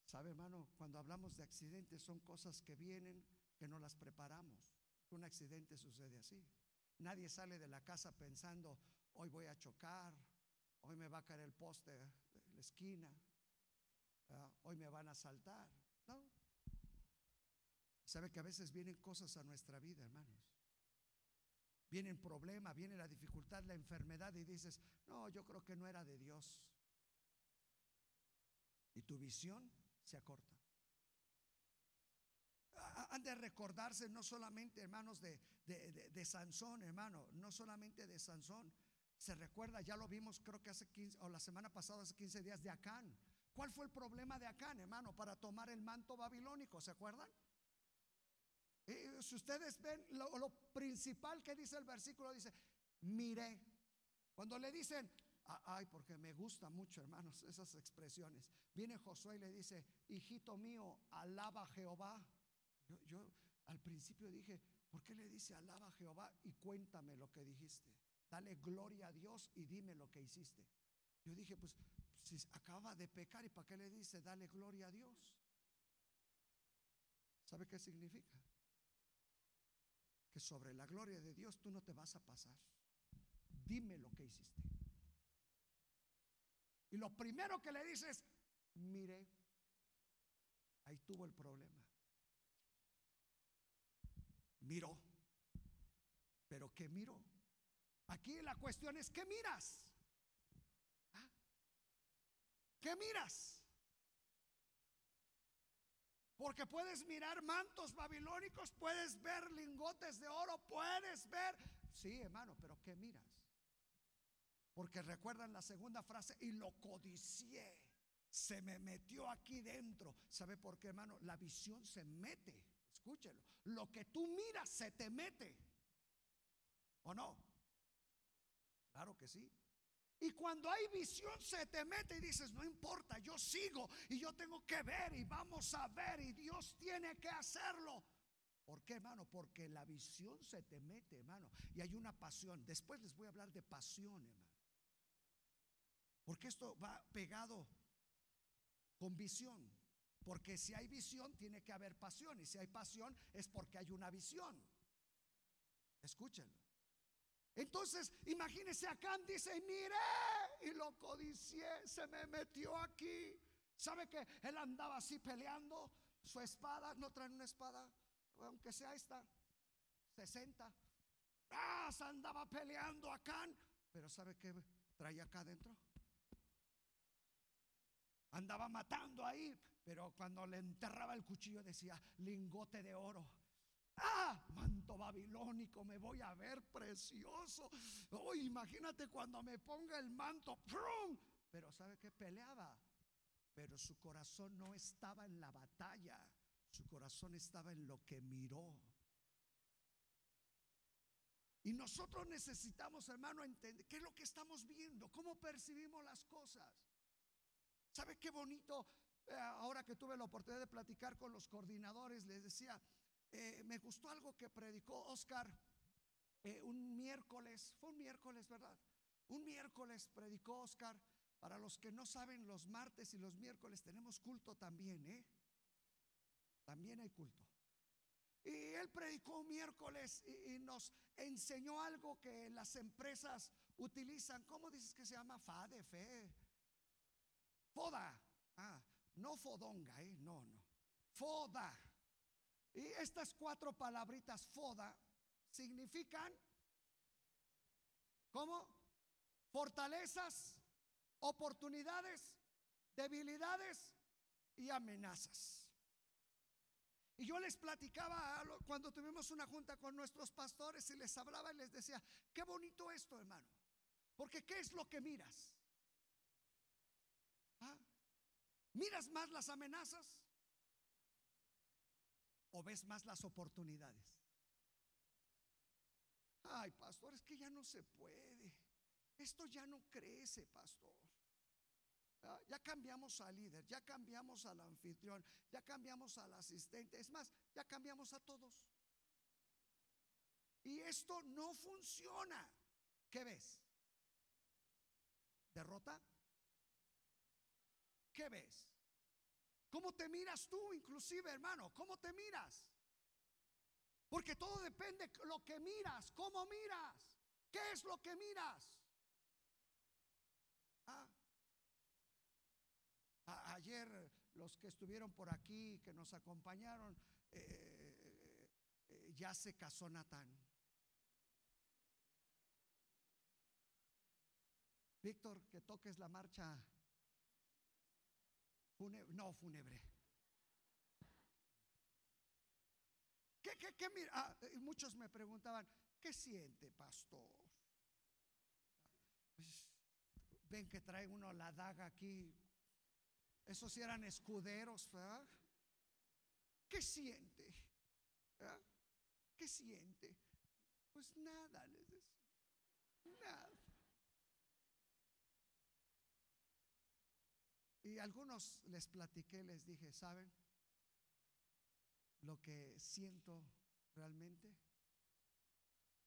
¿Sabe, hermano? Cuando hablamos de accidentes son cosas que vienen que no las preparamos. Un accidente sucede así. Nadie sale de la casa pensando, hoy voy a chocar, hoy me va a caer el poste de la esquina, hoy me van a saltar. No. Sabe que a veces vienen cosas a nuestra vida, hermanos viene el problema, viene la dificultad, la enfermedad y dices, no, yo creo que no era de Dios. Y tu visión se acorta. Han de recordarse no solamente, hermanos, de, de, Sansón, hermano, no solamente de Sansón. Se recuerda, ya lo vimos, creo que hace 15, o la semana pasada, hace 15 días, de Acán. ¿Cuál fue el problema de Acán, hermano, para tomar el manto babilónico? ¿Se acuerdan? Si ustedes ven lo, principal que dice el versículo, dice, mire, cuando le dicen, ay, porque me gusta mucho, hermanos, esas expresiones, viene Josué y le dice, hijito mío, alaba a Jehová. Yo, yo al principio dije, ¿por qué le dice alaba a Jehová y cuéntame lo que dijiste? Dale gloria a Dios y dime lo que hiciste. Yo dije, pues si acaba de pecar y para qué le dice dale gloria a Dios. ¿Sabe qué significa? Que sobre la gloria de Dios tú no te vas a pasar. Dime lo que hiciste. Y lo primero que le dices, mire, ahí tuvo el problema. Miró. Pero ¿qué miró? Aquí la cuestión es, ¿qué miras? ¿Ah? ¿Qué miras? Porque puedes mirar mantos babilónicos, puedes ver lingotes de oro, puedes ver... Sí, hermano, pero ¿qué miras? Porque recuerdan la segunda frase, y lo codicié. Se me metió aquí dentro. ¿Sabe por qué, hermano? La visión se mete. Escúchelo. Lo que tú miras se te mete. ¿O no? Claro que sí. Y cuando hay visión se te mete y dices, no importa, yo sigo y yo tengo que ver y vamos a ver y Dios tiene que hacerlo. ¿Por qué, hermano? Porque la visión se te mete, hermano. Y hay una pasión. Después les voy a hablar de pasión, hermano. Porque esto va pegado con visión. Porque si hay visión, tiene que haber pasión. Y si hay pasión, es porque hay una visión. Escúchenlo. Entonces, imagínese acá, dice, mire, y lo codicié, se me metió aquí. ¿Sabe que él andaba así peleando? Su espada, no trae una espada, aunque sea esta, 60. Ah, se andaba peleando acá, pero ¿sabe qué traía acá adentro? Andaba matando ahí, pero cuando le enterraba el cuchillo decía lingote de oro. Ah, manto babilónico, me voy a ver precioso. Oh, imagínate cuando me ponga el manto. Pero ¿sabe que peleaba? Pero su corazón no estaba en la batalla. Su corazón estaba en lo que miró. Y nosotros necesitamos, hermano, entender qué es lo que estamos viendo, cómo percibimos las cosas. ¿Sabe qué bonito? Eh, ahora que tuve la oportunidad de platicar con los coordinadores, les decía, eh, me gustó algo que predicó Oscar eh, un miércoles, fue un miércoles, ¿verdad? Un miércoles predicó Oscar. Para los que no saben, los martes y los miércoles tenemos culto también, ¿eh? También hay culto. Y él predicó un miércoles y, nos enseñó algo que las empresas utilizan. ¿Cómo dices que se llama? FADE, fe. Foda. Ah, no fodonga, ¿eh? No, no. Foda. Y estas cuatro palabritas foda significan, ¿cómo? Fortalezas, oportunidades, debilidades y amenazas. Y yo les platicaba cuando tuvimos una junta con nuestros pastores y les hablaba y les decía, qué bonito esto, hermano. Porque ¿qué es lo que miras? ¿Ah? ¿Miras más las amenazas? ¿O ves más las oportunidades? Ay, pastor, es que ya no se puede. Esto ya no crece, pastor. Ah, ya cambiamos al líder, ya cambiamos al anfitrión, ya cambiamos al asistente. Es más, ya cambiamos a todos. Y esto no funciona. ¿Qué ves? ¿Derrota? ¿Qué ves? ¿Cómo te miras tú, inclusive, hermano? ¿Cómo te miras? Porque todo depende de lo que miras, cómo miras, qué es lo que miras. Ah. ayer los que estuvieron por aquí, que nos acompañaron, eh, eh, ya se casó Natán. Víctor, que toques la marcha no, fúnebre. ¿qué, qué mira? Ah, y muchos me preguntaban, ¿qué siente, pastor? Pues, ven que trae uno la daga aquí. Esos sí eran escuderos, ¿verdad? ¿Qué siente? ¿verdad? ¿Qué siente? Pues nada, les decía. Nada. Y algunos les platiqué, les dije, ¿saben? Lo que siento realmente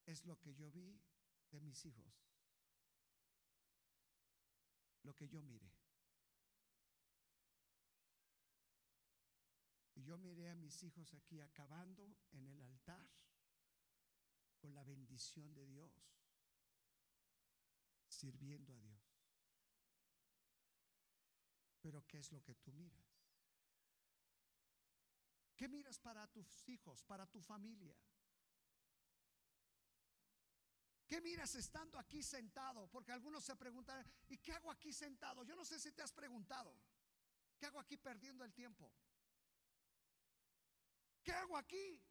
es lo que yo vi de mis hijos. Lo que yo miré. Y yo miré a mis hijos aquí acabando en el altar con la bendición de Dios, sirviendo a Dios. Pero ¿qué es lo que tú miras? ¿Qué miras para tus hijos, para tu familia? ¿Qué miras estando aquí sentado? Porque algunos se preguntan, ¿y qué hago aquí sentado? Yo no sé si te has preguntado, ¿qué hago aquí perdiendo el tiempo? ¿Qué hago aquí?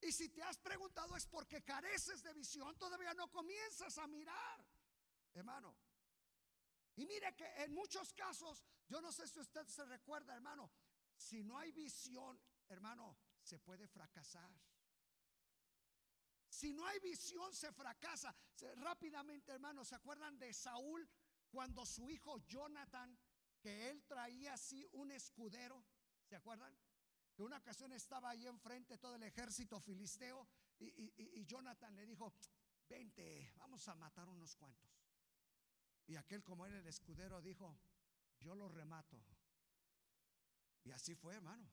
Y si te has preguntado es porque careces de visión, todavía no comienzas a mirar, hermano. Y mire que en muchos casos, yo no sé si usted se recuerda, hermano, si no hay visión, hermano, se puede fracasar. Si no hay visión, se fracasa. rápidamente, hermano, ¿se acuerdan de Saúl cuando su hijo Jonathan, que él traía así un escudero? ¿Se acuerdan? Que una ocasión estaba ahí enfrente todo el ejército filisteo y, y Jonathan le dijo, vente, vamos a matar unos cuantos. Y aquel como era el escudero dijo, yo lo remato. Y así fue, hermano.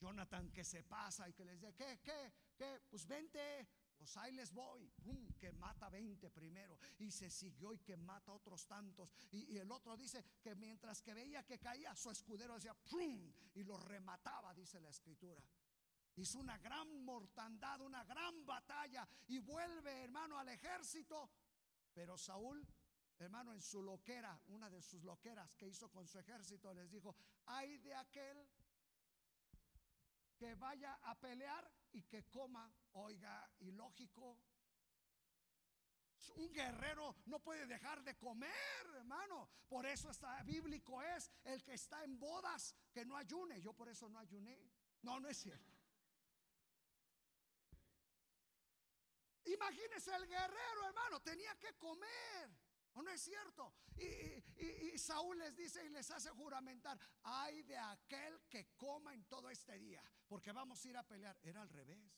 Jonathan que se pasa y que les dice, ¿qué, qué, qué? Pues vente, pues ahí les voy. que mata 20 primero. Y se siguió y que mata otros tantos. Y, el otro dice que mientras que veía que caía, su escudero decía, ¡pum! Y lo remataba, dice la escritura. Hizo una gran mortandad, una gran batalla. Y vuelve, hermano, al ejército. Pero Saúl hermano, en su loquera, una de sus loqueras que hizo con su ejército, les dijo, hay de aquel que vaya a pelear y que coma, oiga, ilógico. Un guerrero no puede dejar de comer, hermano. Por eso está bíblico es el que está en bodas que no ayune. Yo por eso no ayuné. No, no es cierto. Imagínese el guerrero, hermano, tenía que comer no es cierto? Y, Saúl les dice y les hace juramentar, ay de aquel que coma en todo este día, porque vamos a ir a pelear. Era al revés.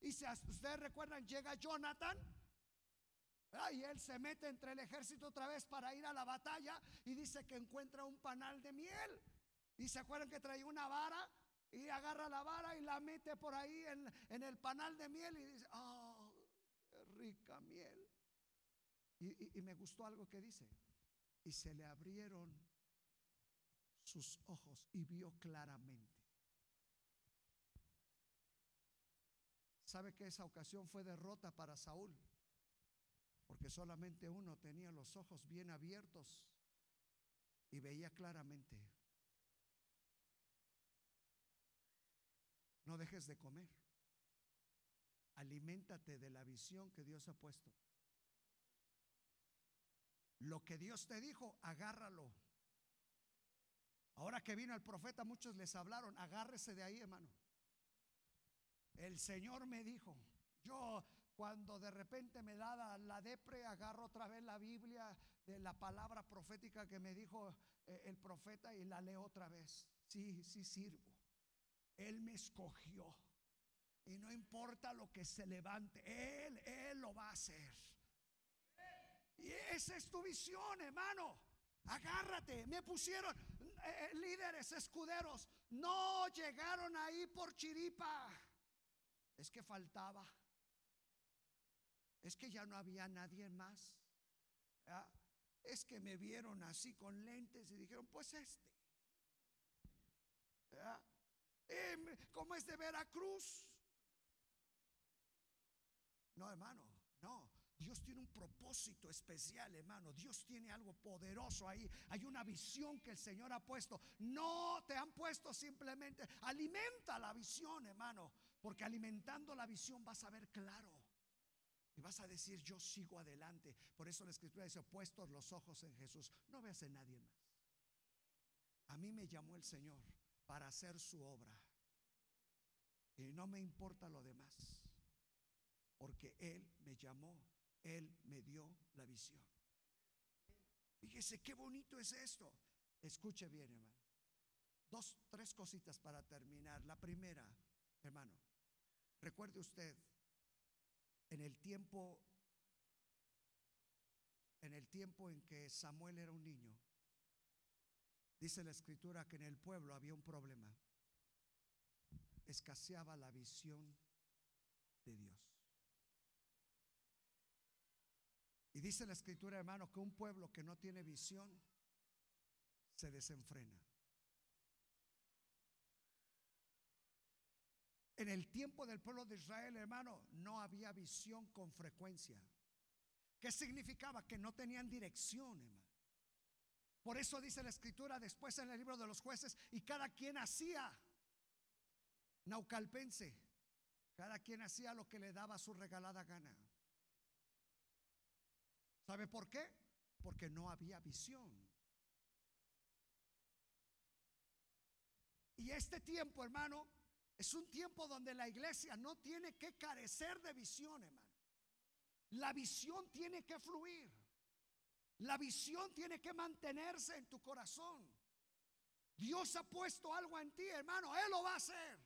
Y si ustedes recuerdan, llega Jonathan. Y él se mete entre el ejército otra vez para ir a la batalla y dice que encuentra un panal de miel. Y se acuerdan que traía una vara y agarra la vara y la mete por ahí en, en el panal de miel y dice, oh, rica miel. Y, me gustó algo que dice. Y se le abrieron sus ojos y vio claramente. ¿Sabe que esa ocasión fue derrota para Saúl? Porque solamente uno tenía los ojos bien abiertos y veía claramente. No dejes de comer. Aliméntate de la visión que Dios ha puesto. Lo que Dios te dijo, agárralo. Ahora que vino el profeta, muchos les hablaron, agárrese de ahí, hermano. El Señor me dijo, yo cuando de repente me da la, depre, agarro otra vez la Biblia de la palabra profética que me dijo eh, el profeta y la leo otra vez. Sí, sí sirvo. Él me escogió. Y no importa lo que se levante, Él, Él lo va a hacer. Y esa es tu visión, hermano. Agárrate. Me pusieron eh, eh, líderes, escuderos. No llegaron ahí por chiripa. Es que faltaba. Es que ya no había nadie más. Es que me vieron así con lentes y dijeron, pues este. Em, ¿Cómo es de Veracruz? No, hermano, no. Dios tiene un propósito especial, hermano. Dios tiene algo poderoso ahí. Hay una visión que el Señor ha puesto. No te han puesto simplemente. Alimenta la visión, hermano. Porque alimentando la visión vas a ver claro. Y vas a decir, yo sigo adelante. Por eso la escritura dice, puestos los ojos en Jesús. No veas en nadie más. A mí me llamó el Señor para hacer su obra. Y no me importa lo demás. Porque Él me llamó él me dio la visión. Fíjese qué bonito es esto. Escuche bien, hermano. Dos, tres cositas para terminar. La primera, hermano, recuerde usted, en el tiempo, en el tiempo en que Samuel era un niño, dice la escritura que en el pueblo había un problema. Escaseaba la visión de Dios. Y dice la escritura, hermano, que un pueblo que no tiene visión se desenfrena. En el tiempo del pueblo de Israel, hermano, no había visión con frecuencia. ¿Qué significaba? Que no tenían dirección, hermano. Por eso dice la escritura después en el libro de los jueces, y cada quien hacía, naucalpense, cada quien hacía lo que le daba su regalada gana. ¿Sabe por qué? Porque no había visión. Y este tiempo, hermano, es un tiempo donde la iglesia no tiene que carecer de visión, hermano. La visión tiene que fluir. La visión tiene que mantenerse en tu corazón. Dios ha puesto algo en ti, hermano. Él lo va a hacer.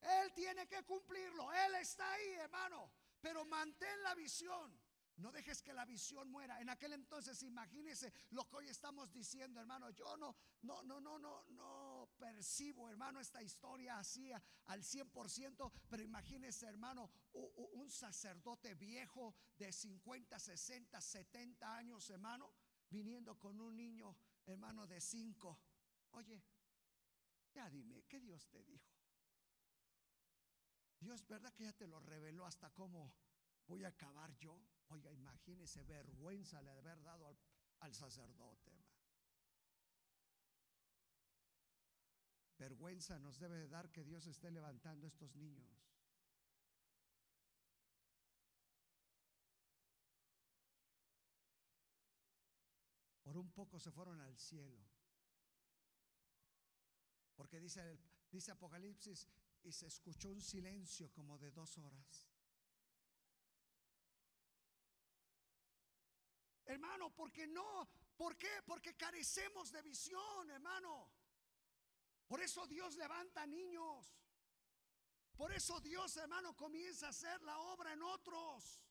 Él tiene que cumplirlo. Él está ahí, hermano. Pero mantén la visión. No dejes que la visión muera. En aquel entonces, imagínese lo que hoy estamos diciendo, hermano. Yo no, no, no, no, no, no percibo, hermano, esta historia así al 100%, pero imagínese, hermano, un sacerdote viejo de 50, 60, 70 años, hermano, viniendo con un niño, hermano, de 5. Oye, ya dime, ¿qué Dios te dijo? Dios, ¿verdad que ya te lo reveló hasta cómo voy a acabar yo? Imagínese vergüenza le haber dado al, sacerdote. Vergüenza nos debe de dar que Dios esté levantando estos niños. Por un poco se fueron al cielo. Porque dice Apocalipsis, y se escuchó un silencio como de dos horas. Hermano, porque no? ¿Por qué? Porque carecemos de visión, hermano. Por eso Dios levanta niños. Por eso Dios, hermano, comienza a hacer la obra en otros.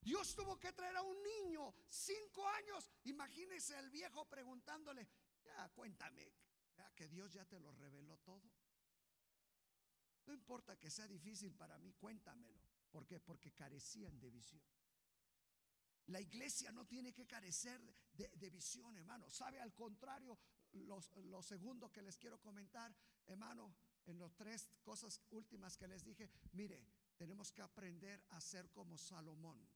Dios tuvo que traer a un niño, cinco años. Imagínese el viejo preguntándole, ya cuéntame, que Dios ya te lo reveló todo. No importa que sea difícil para mí, cuéntamelo. ¿Por qué? Porque carecían de visión. La iglesia no tiene que carecer de, visión, hermano. Sabe, al contrario, lo segundo que les quiero comentar, hermano, en las tres cosas últimas que les dije, mire, tenemos que aprender a ser como Salomón.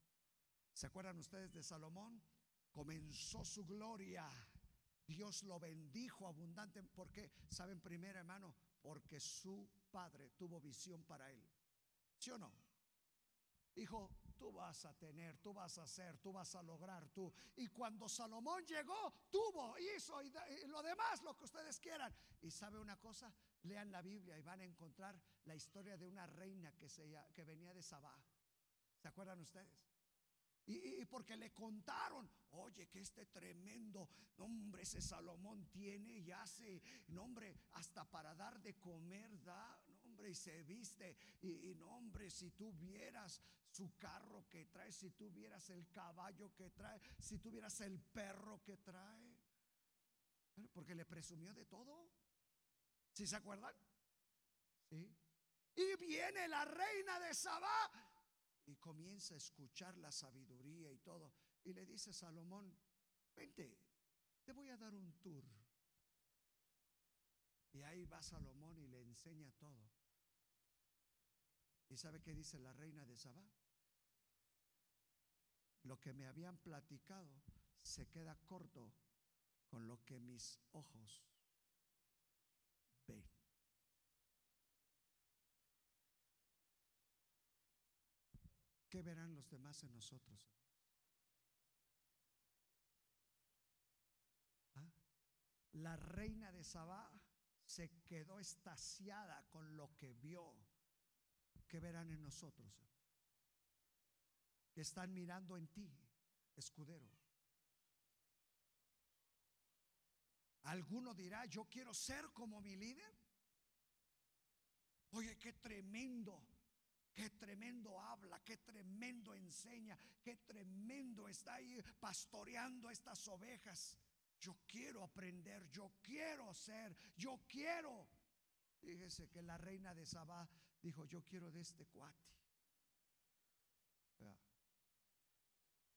¿Se acuerdan ustedes de Salomón? Comenzó su gloria. Dios lo bendijo abundante. ¿Por qué? ¿Saben primero, hermano? Porque su padre tuvo visión para él. ¿Sí o no? Hijo, tú vas a tener, tú vas a hacer, tú vas a lograr, tú. Y cuando Salomón llegó, tuvo, hizo y, lo demás, lo que ustedes quieran. Y sabe una cosa, lean la Biblia y van a encontrar la historia de una reina que, se, que venía de Sabá. ¿Se acuerdan ustedes? Y, porque le contaron, oye, que este tremendo, hombre, ese Salomón tiene y hace, nombre, hasta para dar de comer da, y se viste. Y, y nombre, si tú vieras su carro que trae, si tuvieras el caballo que trae, si tuvieras el perro que trae. Porque le presumió de todo. ¿Sí se acuerdan? Sí. Y viene la reina de Sabá y comienza a escuchar la sabiduría y todo. Y le dice Salomón, vente, te voy a dar un tour. Y ahí va Salomón y le enseña todo. ¿Y sabe qué dice la reina de Sabá? lo que me habían platicado se queda corto con lo que mis ojos ven. ¿Qué verán los demás en nosotros? ¿Ah? La reina de Sabá se quedó estasiada con lo que vio. ¿Qué verán en nosotros? Que están mirando en ti, escudero. Alguno dirá, yo quiero ser como mi líder. Oye, qué tremendo, qué tremendo habla, qué tremendo enseña, qué tremendo está ahí pastoreando estas ovejas. Yo quiero aprender, yo quiero ser, yo quiero. Fíjese que la reina de Sabá dijo, yo quiero de este cuate.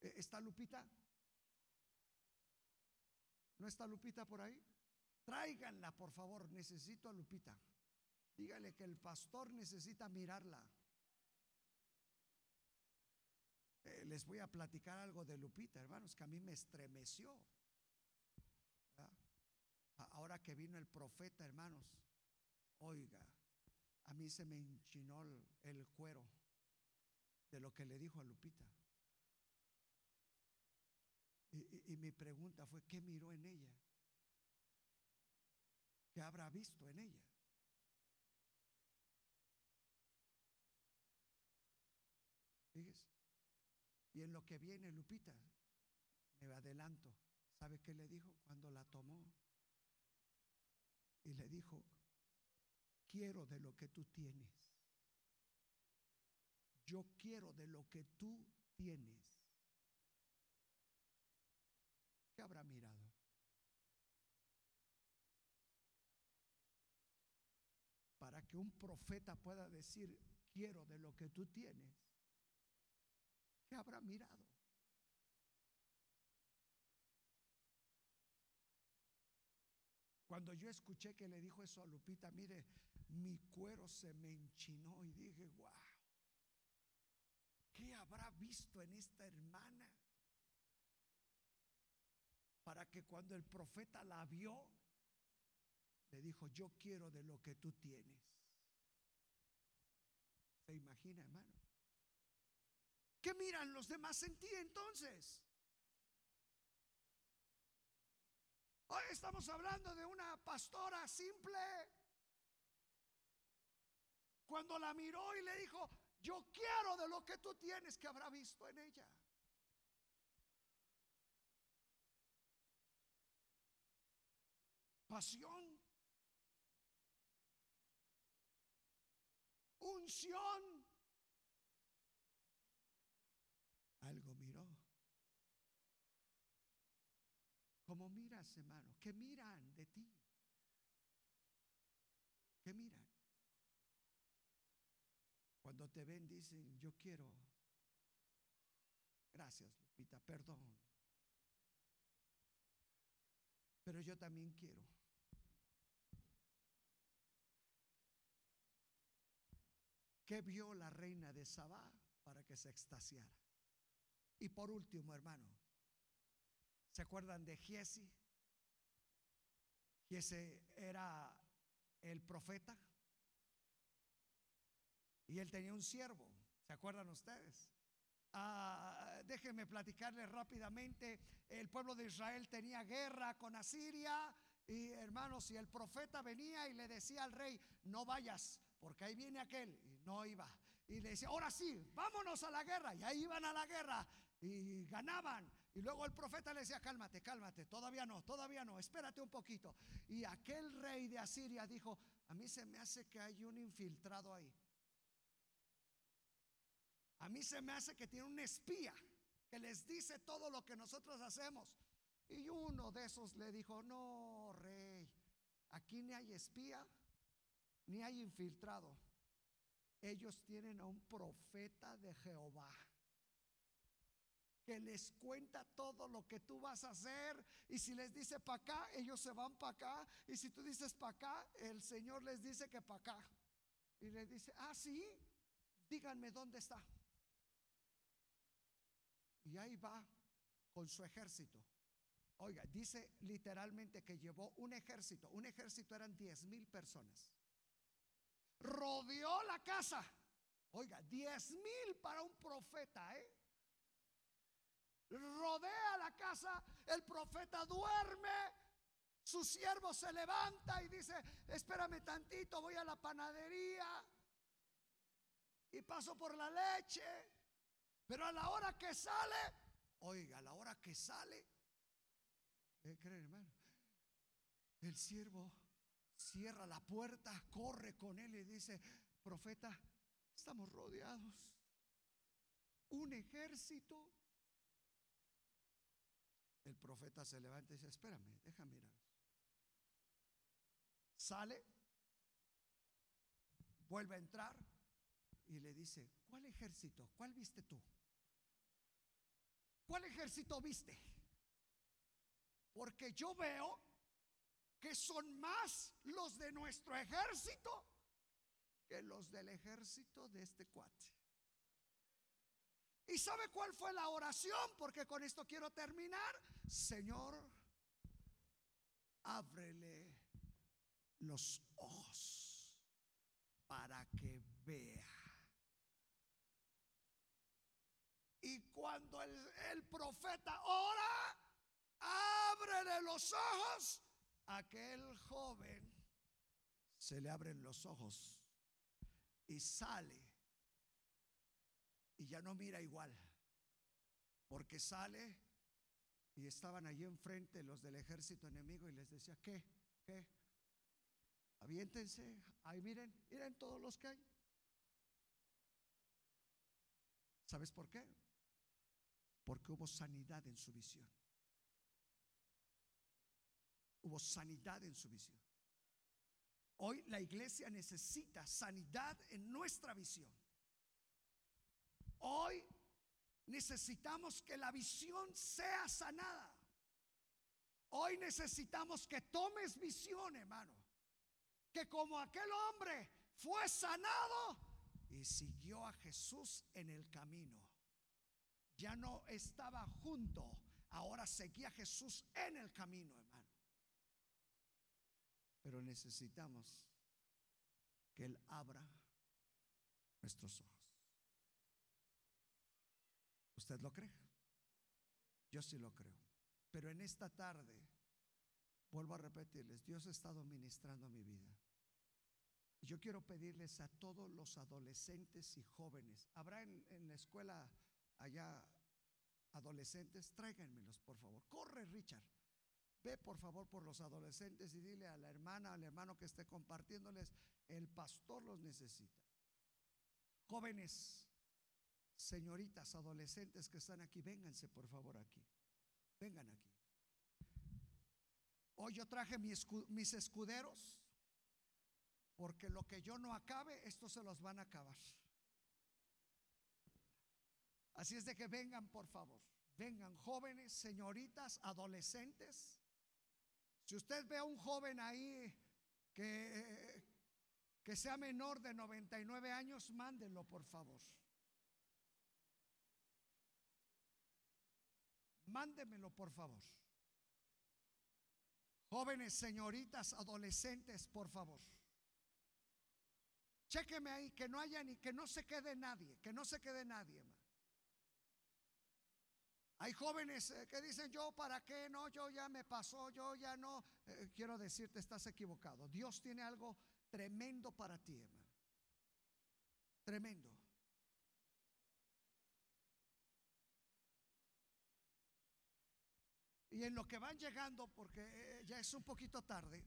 ¿E-, ¿Está Lupita? ¿No está Lupita por ahí? Tráiganla, por favor. Necesito a Lupita. Dígale que el pastor necesita mirarla. Eh, les voy a platicar algo de Lupita, hermanos, que a mí me estremeció. Ahora que vino el profeta, hermanos, oiga, a mí se me enchinó el cuero de lo que le dijo a Lupita. Y, mi pregunta fue, ¿qué miró en ella? ¿Qué habrá visto en ella? Fíjese. Y en lo que viene Lupita, me adelanto, ¿sabe qué le dijo cuando la tomó? Y le dijo, quiero de lo que tú tienes. Yo quiero de lo que tú tienes. ¿Qué habrá mirado? Para que un profeta pueda decir, quiero de lo que tú tienes. ¿Qué habrá mirado? Cuando yo escuché que le dijo eso a Lupita, mire, mi cuero se me enchinó y dije, wow, ¿qué habrá visto en esta hermana? para que cuando el profeta la vio, le dijo, yo quiero de lo que tú tienes. ¿Se imagina, hermano? ¿Qué miran los demás en ti entonces? Hoy estamos hablando de una pastora simple. Cuando la miró y le dijo, yo quiero de lo que tú tienes, que habrá visto en ella. pasión, unción. Algo miró. ¿Cómo miras, hermano? ¿Qué miran de ti? ¿Qué miran? Cuando te ven dicen, yo quiero. Gracias, Lupita, perdón. Pero yo también quiero. ¿Qué vio la reina de Sabá para que se extasiara? Y por último, hermano, ¿se acuerdan de Giesi? Giesi era el profeta y él tenía un siervo, ¿se acuerdan ustedes? Ah, déjenme platicarles rápidamente, el pueblo de Israel tenía guerra con Asiria y hermanos, y el profeta venía y le decía al rey, no vayas, porque ahí viene aquel, y no iba. Y le decía, ahora sí, vámonos a la guerra. Y ahí iban a la guerra y ganaban. Y luego el profeta le decía, cálmate, cálmate, todavía no, todavía no, espérate un poquito. Y aquel rey de Asiria dijo, a mí se me hace que hay un infiltrado ahí. A mí se me hace que tiene un espía que les dice todo lo que nosotros hacemos. Y uno de esos le dijo, no, rey, aquí ni hay espía, ni hay infiltrado. Ellos tienen a un profeta de Jehová que les cuenta todo lo que tú vas a hacer. Y si les dice para acá, ellos se van para acá. Y si tú dices para acá, el Señor les dice que para acá. Y les dice, ah, sí, díganme dónde está. Y ahí va con su ejército. Oiga, dice literalmente que llevó un ejército. Un ejército eran 10 mil personas. Rodeó la casa. Oiga, 10 mil para un profeta, ¿eh? Rodea la casa, el profeta duerme, su siervo se levanta y dice, espérame tantito, voy a la panadería y paso por la leche. Pero a la hora que sale, oiga, a la hora que sale, ¿qué creen hermano? El siervo cierra la puerta, corre con él y dice, profeta, estamos rodeados. Un ejército. El profeta se levanta y dice, espérame, déjame mirar. Sale, vuelve a entrar y le dice, ¿cuál ejército? ¿Cuál viste tú? ¿Cuál ejército viste? Porque yo veo que son más los de nuestro ejército que los del ejército de este cuate. ¿Y sabe cuál fue la oración? Porque con esto quiero terminar. Señor, ábrele los ojos para que vea. Y cuando el, profeta ora, ábrele los ojos, aquel joven se le abren los ojos y sale y ya no mira igual, porque sale y estaban allí enfrente los del ejército enemigo y les decía, ¿qué? ¿Qué? Aviéntense, ahí miren, miren todos los que hay. ¿Sabes por qué? Porque hubo sanidad en su visión. Hubo sanidad en su visión. Hoy la iglesia necesita sanidad en nuestra visión. Hoy necesitamos que la visión sea sanada. Hoy necesitamos que tomes visión, hermano que como aquel hombre fue sanado y siguió a Jesús en el camino. Ya no estaba junto, ahora seguía Jesús en el camino, hermano. Pero necesitamos que Él abra nuestros ojos. ¿Usted lo cree? Yo sí lo creo. Pero en esta tarde, vuelvo a repetirles, Dios ha estado ministrando mi vida. Yo quiero pedirles a todos los adolescentes y jóvenes, habrá en, la escuela allá adolescentes, tráiganmelos por favor. Corre Richard, ve por favor por los adolescentes y dile a la hermana, al hermano que esté compartiéndoles, el pastor los necesita. Jóvenes, señoritas, adolescentes que están aquí, vénganse por favor aquí. Vengan aquí. Hoy yo traje mis escuderos porque lo que yo no acabe, estos se los van a acabar. Así es de que vengan, por favor. Vengan jóvenes, señoritas, adolescentes. Si usted ve a un joven ahí que, que sea menor de 99 años, mándenlo, por favor. Mándemelo, por favor. Jóvenes, señoritas, adolescentes, por favor. Chéqueme ahí, que no haya ni que no se quede nadie, que no se quede nadie. Hay jóvenes eh, que dicen, yo para qué, no, yo ya me pasó, yo ya no. Eh, quiero decirte, estás equivocado. Dios tiene algo tremendo para ti, hermano. Tremendo. Y en lo que van llegando, porque eh, ya es un poquito tarde,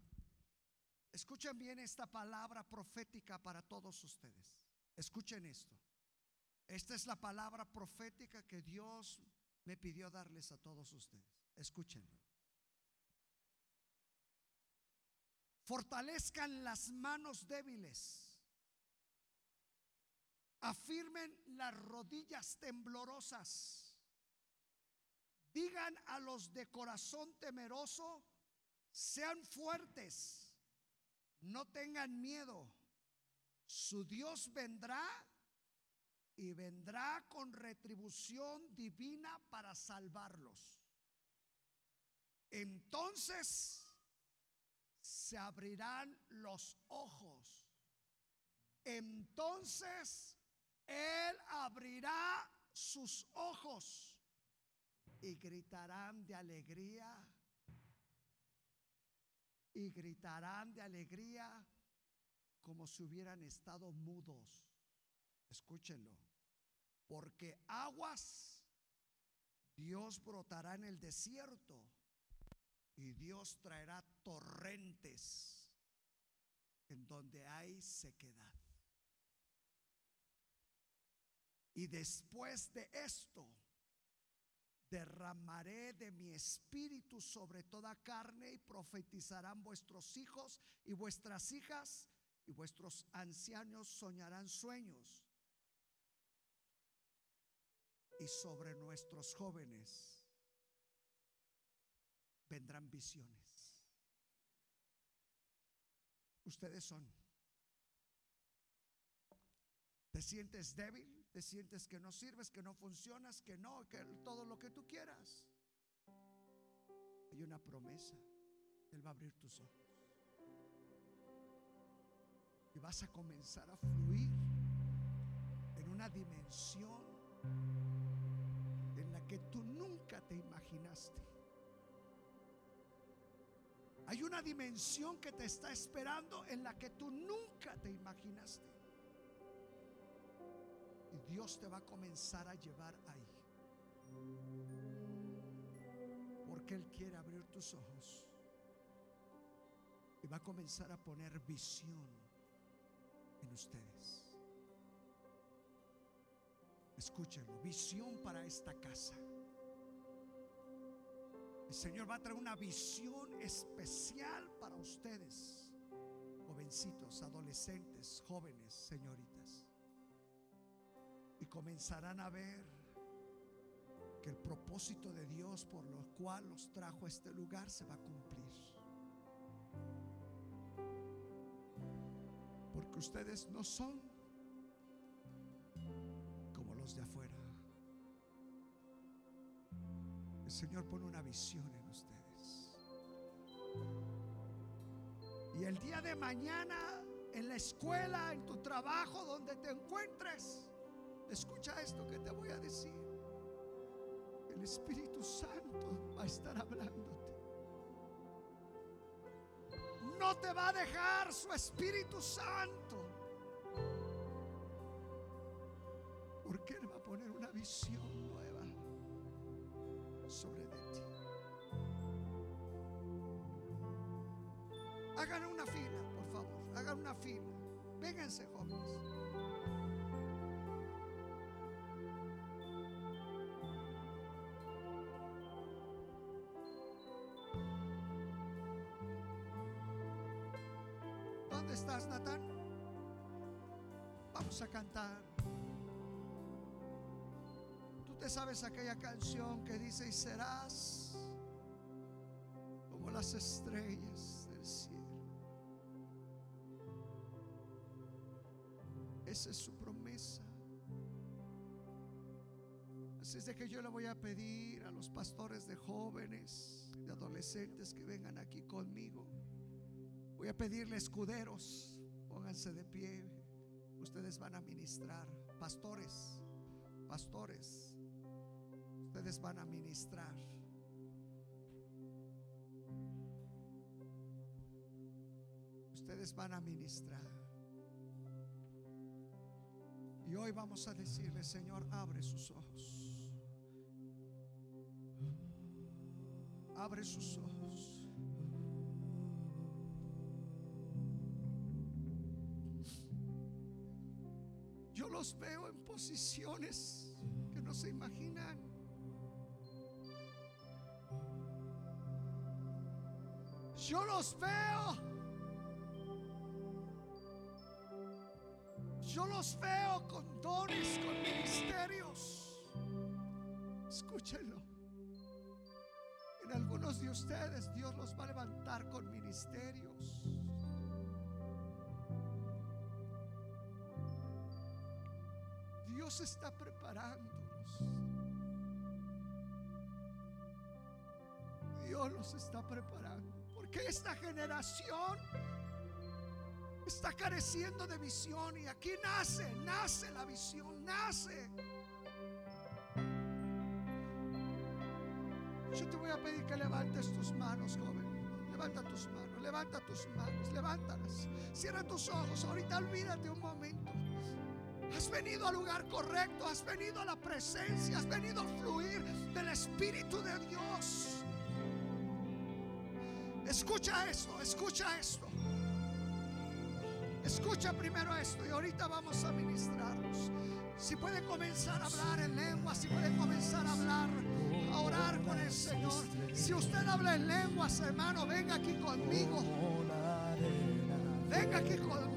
Escuchen bien esta palabra profética para todos ustedes. Escuchen esto. Esta es la palabra profética que Dios me pidió darles a todos ustedes. Escúchenlo. Fortalezcan las manos débiles. Afirmen las rodillas temblorosas. Digan a los de corazón temeroso, sean fuertes no tengan miedo. Su Dios vendrá y vendrá con retribución divina para salvarlos. Entonces se abrirán los ojos. Entonces Él abrirá sus ojos y gritarán de alegría. Y gritarán de alegría como si hubieran estado mudos. Escúchenlo. Porque aguas Dios brotará en el desierto y Dios traerá torrentes en donde hay sequedad. Y después de esto, derramaré de mi espíritu sobre toda carne y profetizarán vuestros hijos y vuestras hijas y vuestros ancianos soñarán sueños. Y sobre nuestros jóvenes vendrán visiones. Ustedes son. ¿Te sientes débil? ¿Te sientes que no sirves, que no funcionas, que no, que todo lo que tú quieras? Hay una promesa. Él va a abrir tus ojos. Y vas a comenzar a fluir en una dimensión en la que tú nunca te imaginaste. Hay una dimensión que te está esperando en la que tú nunca te imaginaste. Y Dios te va a comenzar a llevar ahí. Porque Él quiere abrir tus ojos. Y va a comenzar a poner visión en ustedes. Escúchenlo, visión para esta casa. El Señor va a traer una visión especial para ustedes, jovencitos, adolescentes, jóvenes, señoritas. Y comenzarán a ver que el propósito de Dios por lo cual los trajo a este lugar se va a cumplir. Porque ustedes no son de afuera. El Señor pone una visión en ustedes. Y el día de mañana, en la escuela, en tu trabajo, donde te encuentres, escucha esto que te voy a decir. El Espíritu Santo va a estar hablándote. No te va a dejar su Espíritu Santo. Porque Él va a poner una visión sobre de ti. Hagan una fila, por favor. Hagan una fila. Vénganse, jóvenes. ¿Dónde estás, Natán? Vamos a cantar sabes aquella canción que dice, y serás como las estrellas del cielo. Esa es su promesa. Así es de que yo le voy a pedir a los pastores de jóvenes, de adolescentes que vengan aquí conmigo. Voy a pedirle escuderos, pónganse de pie. Ustedes van a ministrar, pastores, pastores ustedes van a ministrar. Ustedes van a ministrar. Y hoy vamos a decirle, Señor, abre sus ojos. Abre sus ojos. Yo los veo en posiciones que no se imaginan. los veo. Yo los veo con dones, con ministerios. Escúchenlo. En algunos de ustedes Dios los va a levantar con ministerios. Dios está preparándolos. Dios los está preparando. Porque esta generación está careciendo de visión y aquí nace, nace la visión, nace. Yo te voy a pedir que levantes tus manos, joven. Levanta tus manos, levanta tus manos, levántalas. Cierra tus ojos, ahorita olvídate un momento. Has venido al lugar correcto, has venido a la presencia, has venido a fluir del Espíritu de Dios. Escucha esto, escucha esto. Escucha primero esto y ahorita vamos a ministrarnos. Si puede comenzar a hablar en lengua, si puede comenzar a hablar, a orar con el Señor. Si usted habla en lenguas, hermano, venga aquí conmigo. Venga aquí conmigo.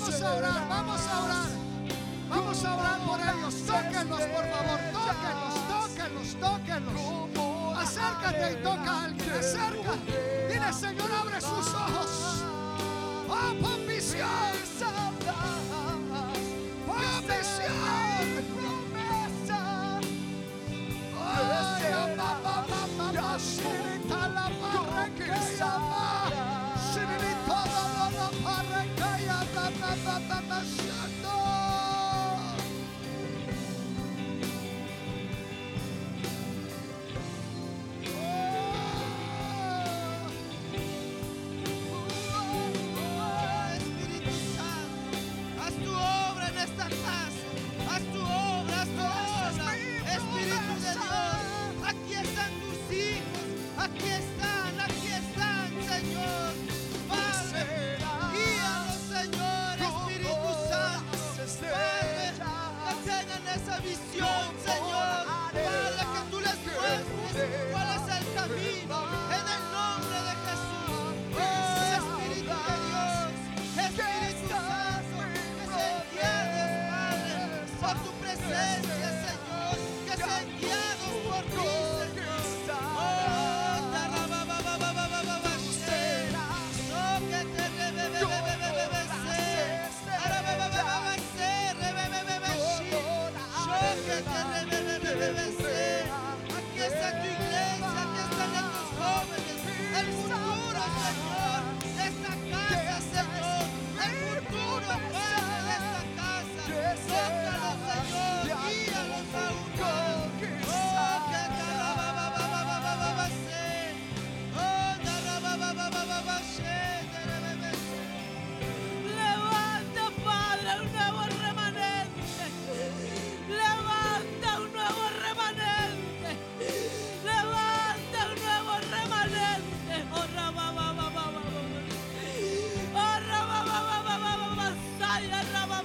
Vamos a orar.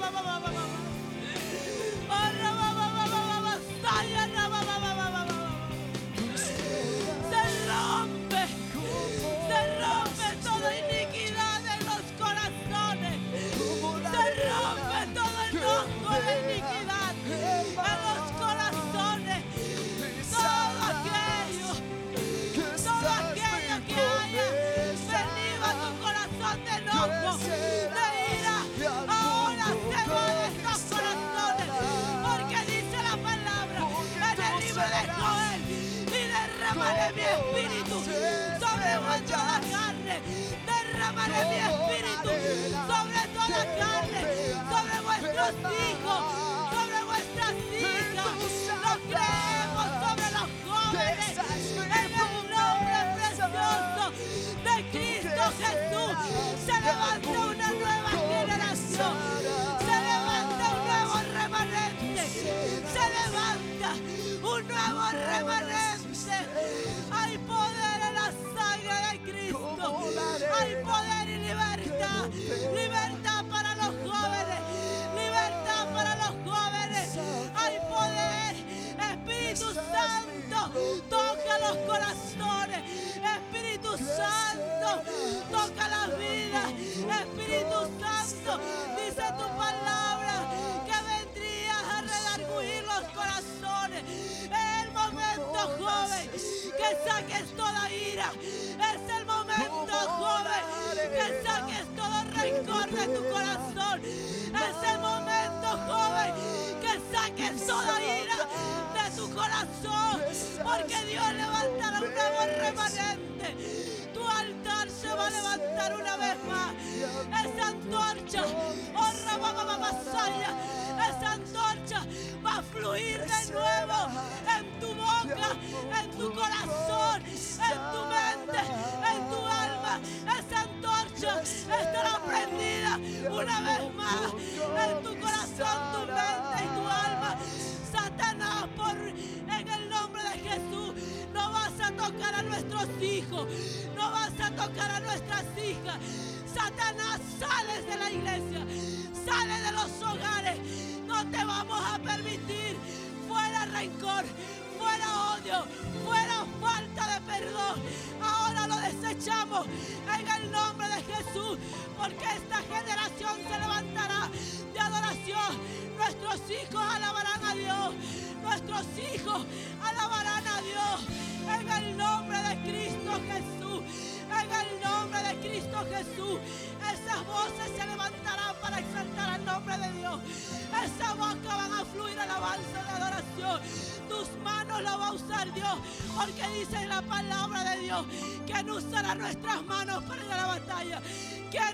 vamos, vai, vamos. vai. Nuestros hijos alabarán a Dios. En el nombre de Cristo Jesús. En el nombre de Cristo Jesús. Esas voces se levantarán para exaltar el nombre de Dios. Esa boca van a fluir alabanza de adoración. Tus manos la va a usar Dios. Porque dice la palabra de Dios que no usará nuestras manos para ir a la batalla.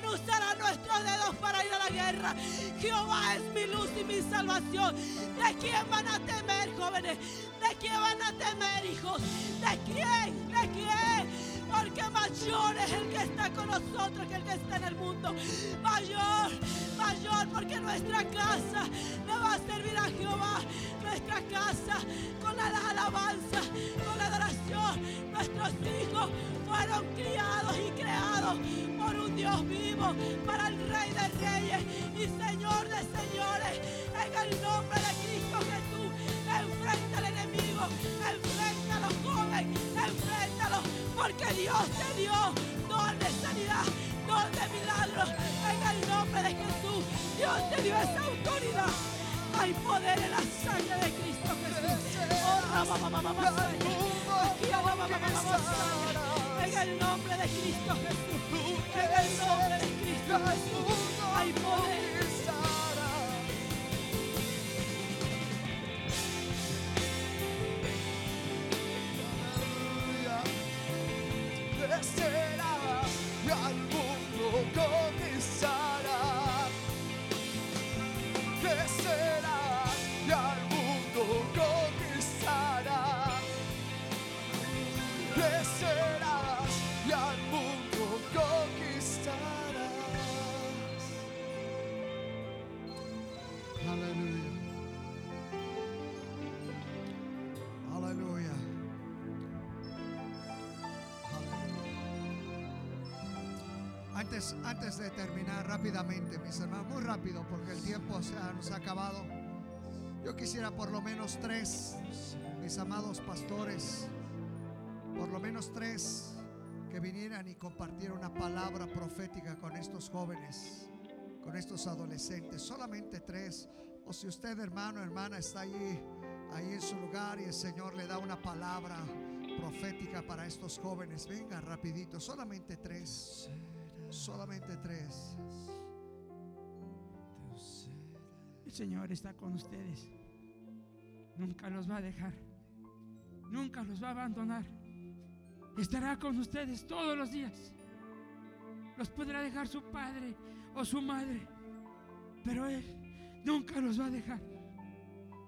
No usará nuestros dedos para ir a la guerra. Jehová es mi luz y mi salvación. ¿De quién van a temer, jóvenes? ¿De quién van a temer, hijos? ¿De quién? ¿De quién? Porque mayor es el que está con nosotros que el que está en el mundo. Mayor, mayor, porque nuestra casa le va a servir a Jehová. Nuestra casa con la alabanza, con la adoración. Nuestros hijos fueron criados y creados por un Dios vivo, para el Rey de Reyes y Señor de Señores. En el nombre de Cristo Jesús, enfrenta al enemigo, enfréntalo, porque Dios te dio don de sanidad, don de milagros, en el nombre de Jesús. Dios te dio esa autoridad. Hay poder en la sangre de Cristo Jesús. Oh. En el nombre de Cristo Jesús. En el nombre de Cristo Jesús. Hay poder. Antes, de terminar rápidamente, mis hermanos, muy rápido porque el tiempo se ha- nos ha acabado. Yo quisiera por lo menos tres, mis amados pastores, por lo menos tres que vinieran y compartieran una palabra profética con estos jóvenes, con estos adolescentes. Solamente tres. O si usted, hermano, hermana, está allí, ahí en su lugar y el Señor le da una palabra profética para estos jóvenes. Venga rapidito, solamente tres. Solamente tres. El Señor está con ustedes. Nunca los va a dejar. Nunca los va a abandonar. estará con ustedes todos los días. Los podrá dejar su padre o su madre, pero Él nunca los va a dejar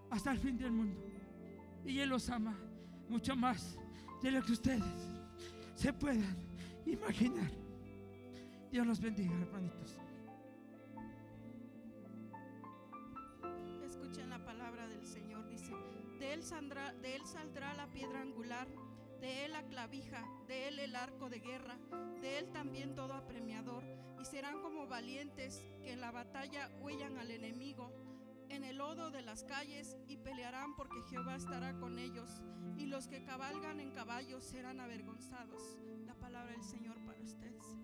hasta el fin del mundo. Y Él los ama mucho más de lo que ustedes se puedan imaginar. Dios los bendiga, hermanitos. Escuchen la palabra del Señor, dice, de él, saldrá, la piedra angular, de él la clavija, de él el arco de guerra, de él también todo apremiador, y serán como valientes que en la batalla huellan al enemigo, en el lodo de las calles, y pelearán porque Jehová estará con ellos, y los que cabalgan en caballos serán avergonzados. La palabra del Señor para ustedes.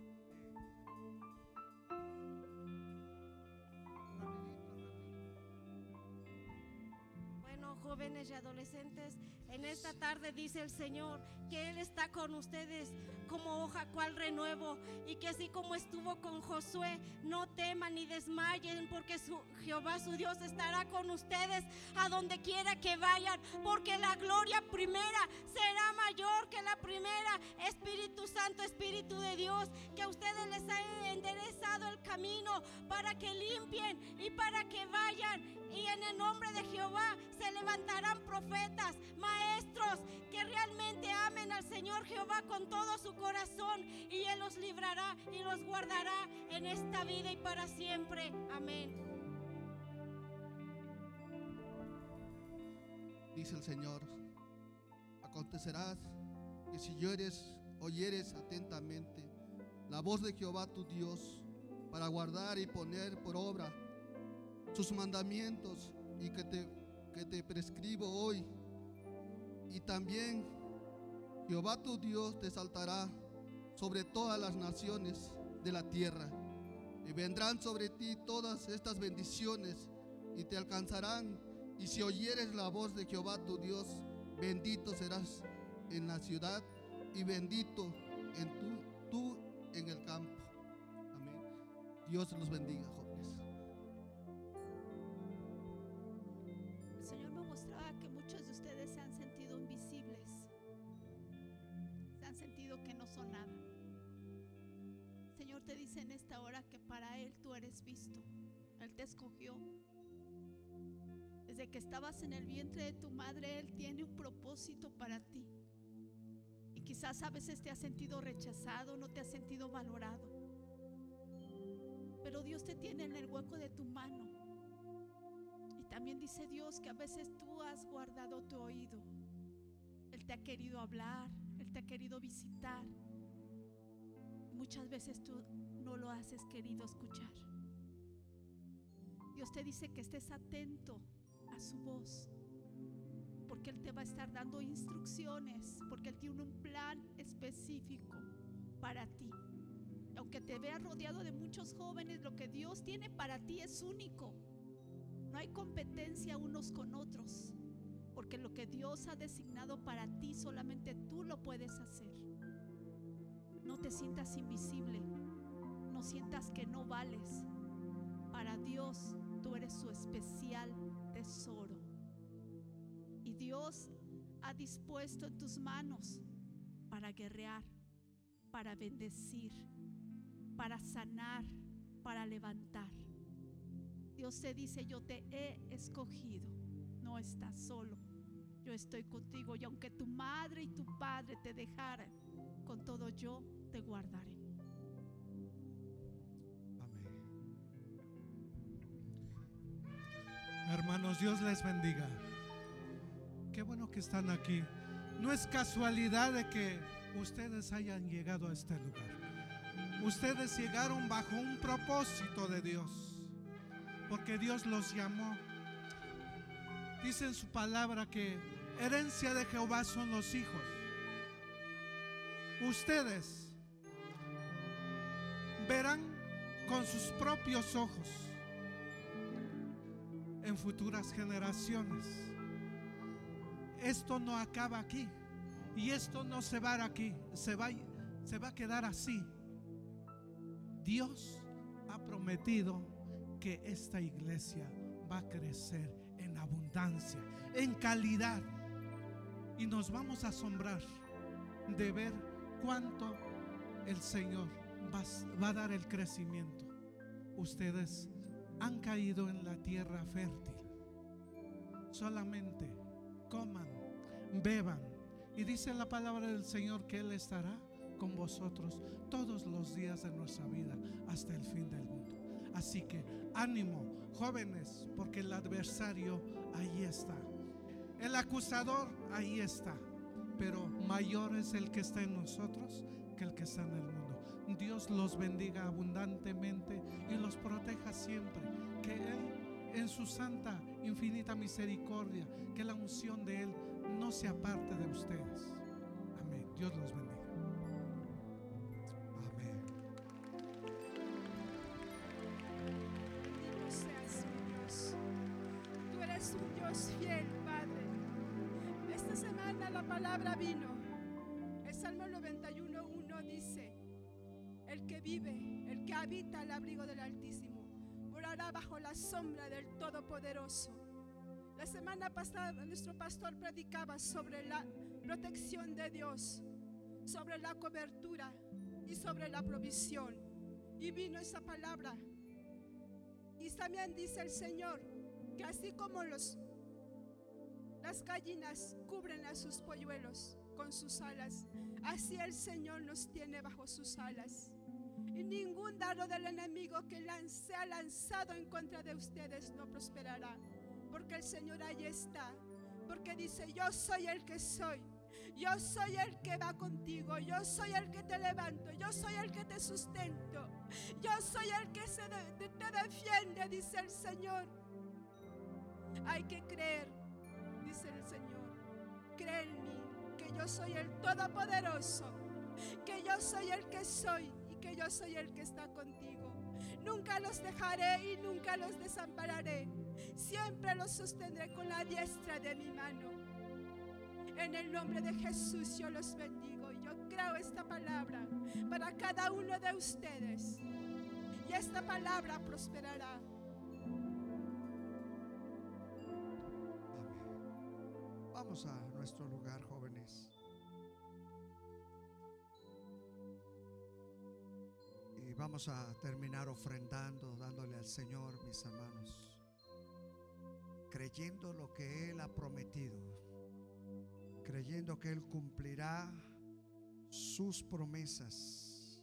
Jóvenes y adolescentes, en esta tarde dice el Señor que Él está con ustedes como hoja cual renuevo y que así como estuvo con Josué, no teman ni desmayen porque su, Jehová su Dios estará con ustedes a donde quiera que vayan, porque la gloria primera será mayor que la primera. Espíritu Santo, Espíritu de Dios, que a ustedes les ha enderezado el camino para que limpien y para que vayan. Y en el nombre de Jehová se levantarán profetas, maestros que realmente amen al Señor Jehová con todo su corazón y Él los librará y los guardará en esta vida y para siempre. Amén. Dice el Señor, acontecerá que si oyeres, oyeres atentamente la voz de Jehová tu Dios para guardar y poner por obra sus mandamientos y que te, que te prescribo hoy. Y también Jehová tu Dios te saltará sobre todas las naciones de la tierra. Y vendrán sobre ti todas estas bendiciones y te alcanzarán. Y si oyeres la voz de Jehová tu Dios, bendito serás en la ciudad y bendito en tú, tú en el campo. Amén. Dios los bendiga, te dice en esta hora que para Él tú eres visto. Él te escogió. Desde que estabas en el vientre de tu madre, Él tiene un propósito para ti. Y quizás a veces te has sentido rechazado, no te has sentido valorado. Pero Dios te tiene en el hueco de tu mano. Y también dice Dios que a veces tú has guardado tu oído. Él te ha querido hablar, Él te ha querido visitar. Muchas veces tú no lo has querido escuchar. Dios te dice que estés atento a su voz, porque Él te va a estar dando instrucciones, porque Él tiene un plan específico para ti. Aunque te veas rodeado de muchos jóvenes, lo que Dios tiene para ti es único. No hay competencia unos con otros, porque lo que Dios ha designado para ti solamente tú lo puedes hacer. No te sientas invisible, no sientas que no vales. Para Dios tú eres su especial tesoro. Y Dios ha dispuesto en tus manos para guerrear, para bendecir, para sanar, para levantar. Dios te dice, yo te he escogido, no estás solo, yo estoy contigo y aunque tu madre y tu padre te dejaran, con todo yo te guardaré. Amén. Hermanos, Dios les bendiga. Qué bueno que están aquí. No es casualidad de que ustedes hayan llegado a este lugar. Ustedes llegaron bajo un propósito de Dios, porque Dios los llamó. Dice en su palabra que herencia de Jehová son los hijos. Ustedes verán con sus propios ojos en futuras generaciones. Esto no acaba aquí y esto no se va aquí, se va, se va a quedar así. Dios ha prometido que esta iglesia va a crecer en abundancia, en calidad y nos vamos a asombrar de ver cuánto el Señor va, a dar el crecimiento. Ustedes han caído en la tierra fértil. Solamente coman, beban. Y dice la palabra del Señor que Él estará con vosotros todos los días de nuestra vida hasta el fin del mundo. Así que ánimo, jóvenes, porque el adversario ahí está. El acusador ahí está. Pero mayor es el que está en nosotros que el que está en el mundo. Dios los bendiga abundantemente y los proteja siempre. Que Él, en su santa, infinita misericordia, que la unción de Él no se aparte de ustedes. Amén. Dios los bendiga. Vive, el que habita al abrigo del Altísimo, morará bajo la sombra del Todopoderoso. La semana pasada nuestro pastor predicaba sobre la protección de Dios, sobre la cobertura y sobre la provisión. Y vino esa palabra y también dice el Señor que así como los, las gallinas cubren a sus polluelos con sus alas, así el Señor nos tiene bajo sus alas. Ningún dardo del enemigo que sea lanzado en contra de ustedes no prosperará, porque el Señor ahí está, porque dice, yo soy el que soy. Yo soy el que va contigo, yo soy el que te levanto, yo soy el que te sustento, yo soy el que se te defiende, dice el Señor. Hay que creer, dice el Señor. Cree en mí, que yo soy el Todopoderoso, que yo soy el que soy y yo soy el que está contigo. Nunca los dejaré y nunca los desampararé. Siempre los sostendré con la diestra de mi mano. En el nombre de Jesús yo los bendigo. Yo creo esta palabra para cada uno de ustedes. Y esta palabra prosperará. Vamos a nuestro lugar, jóvenes. Vamos a terminar ofrendando, dándole al Señor, mis hermanos, creyendo lo que Él ha prometido, creyendo que Él cumplirá sus promesas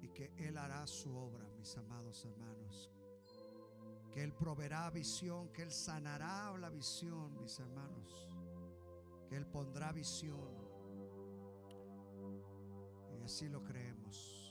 y que Él hará su obra, mis amados hermanos que Él proveerá visión, que Él sanará la visión, mis hermanos, que Él pondrá visión. Y así lo creemos.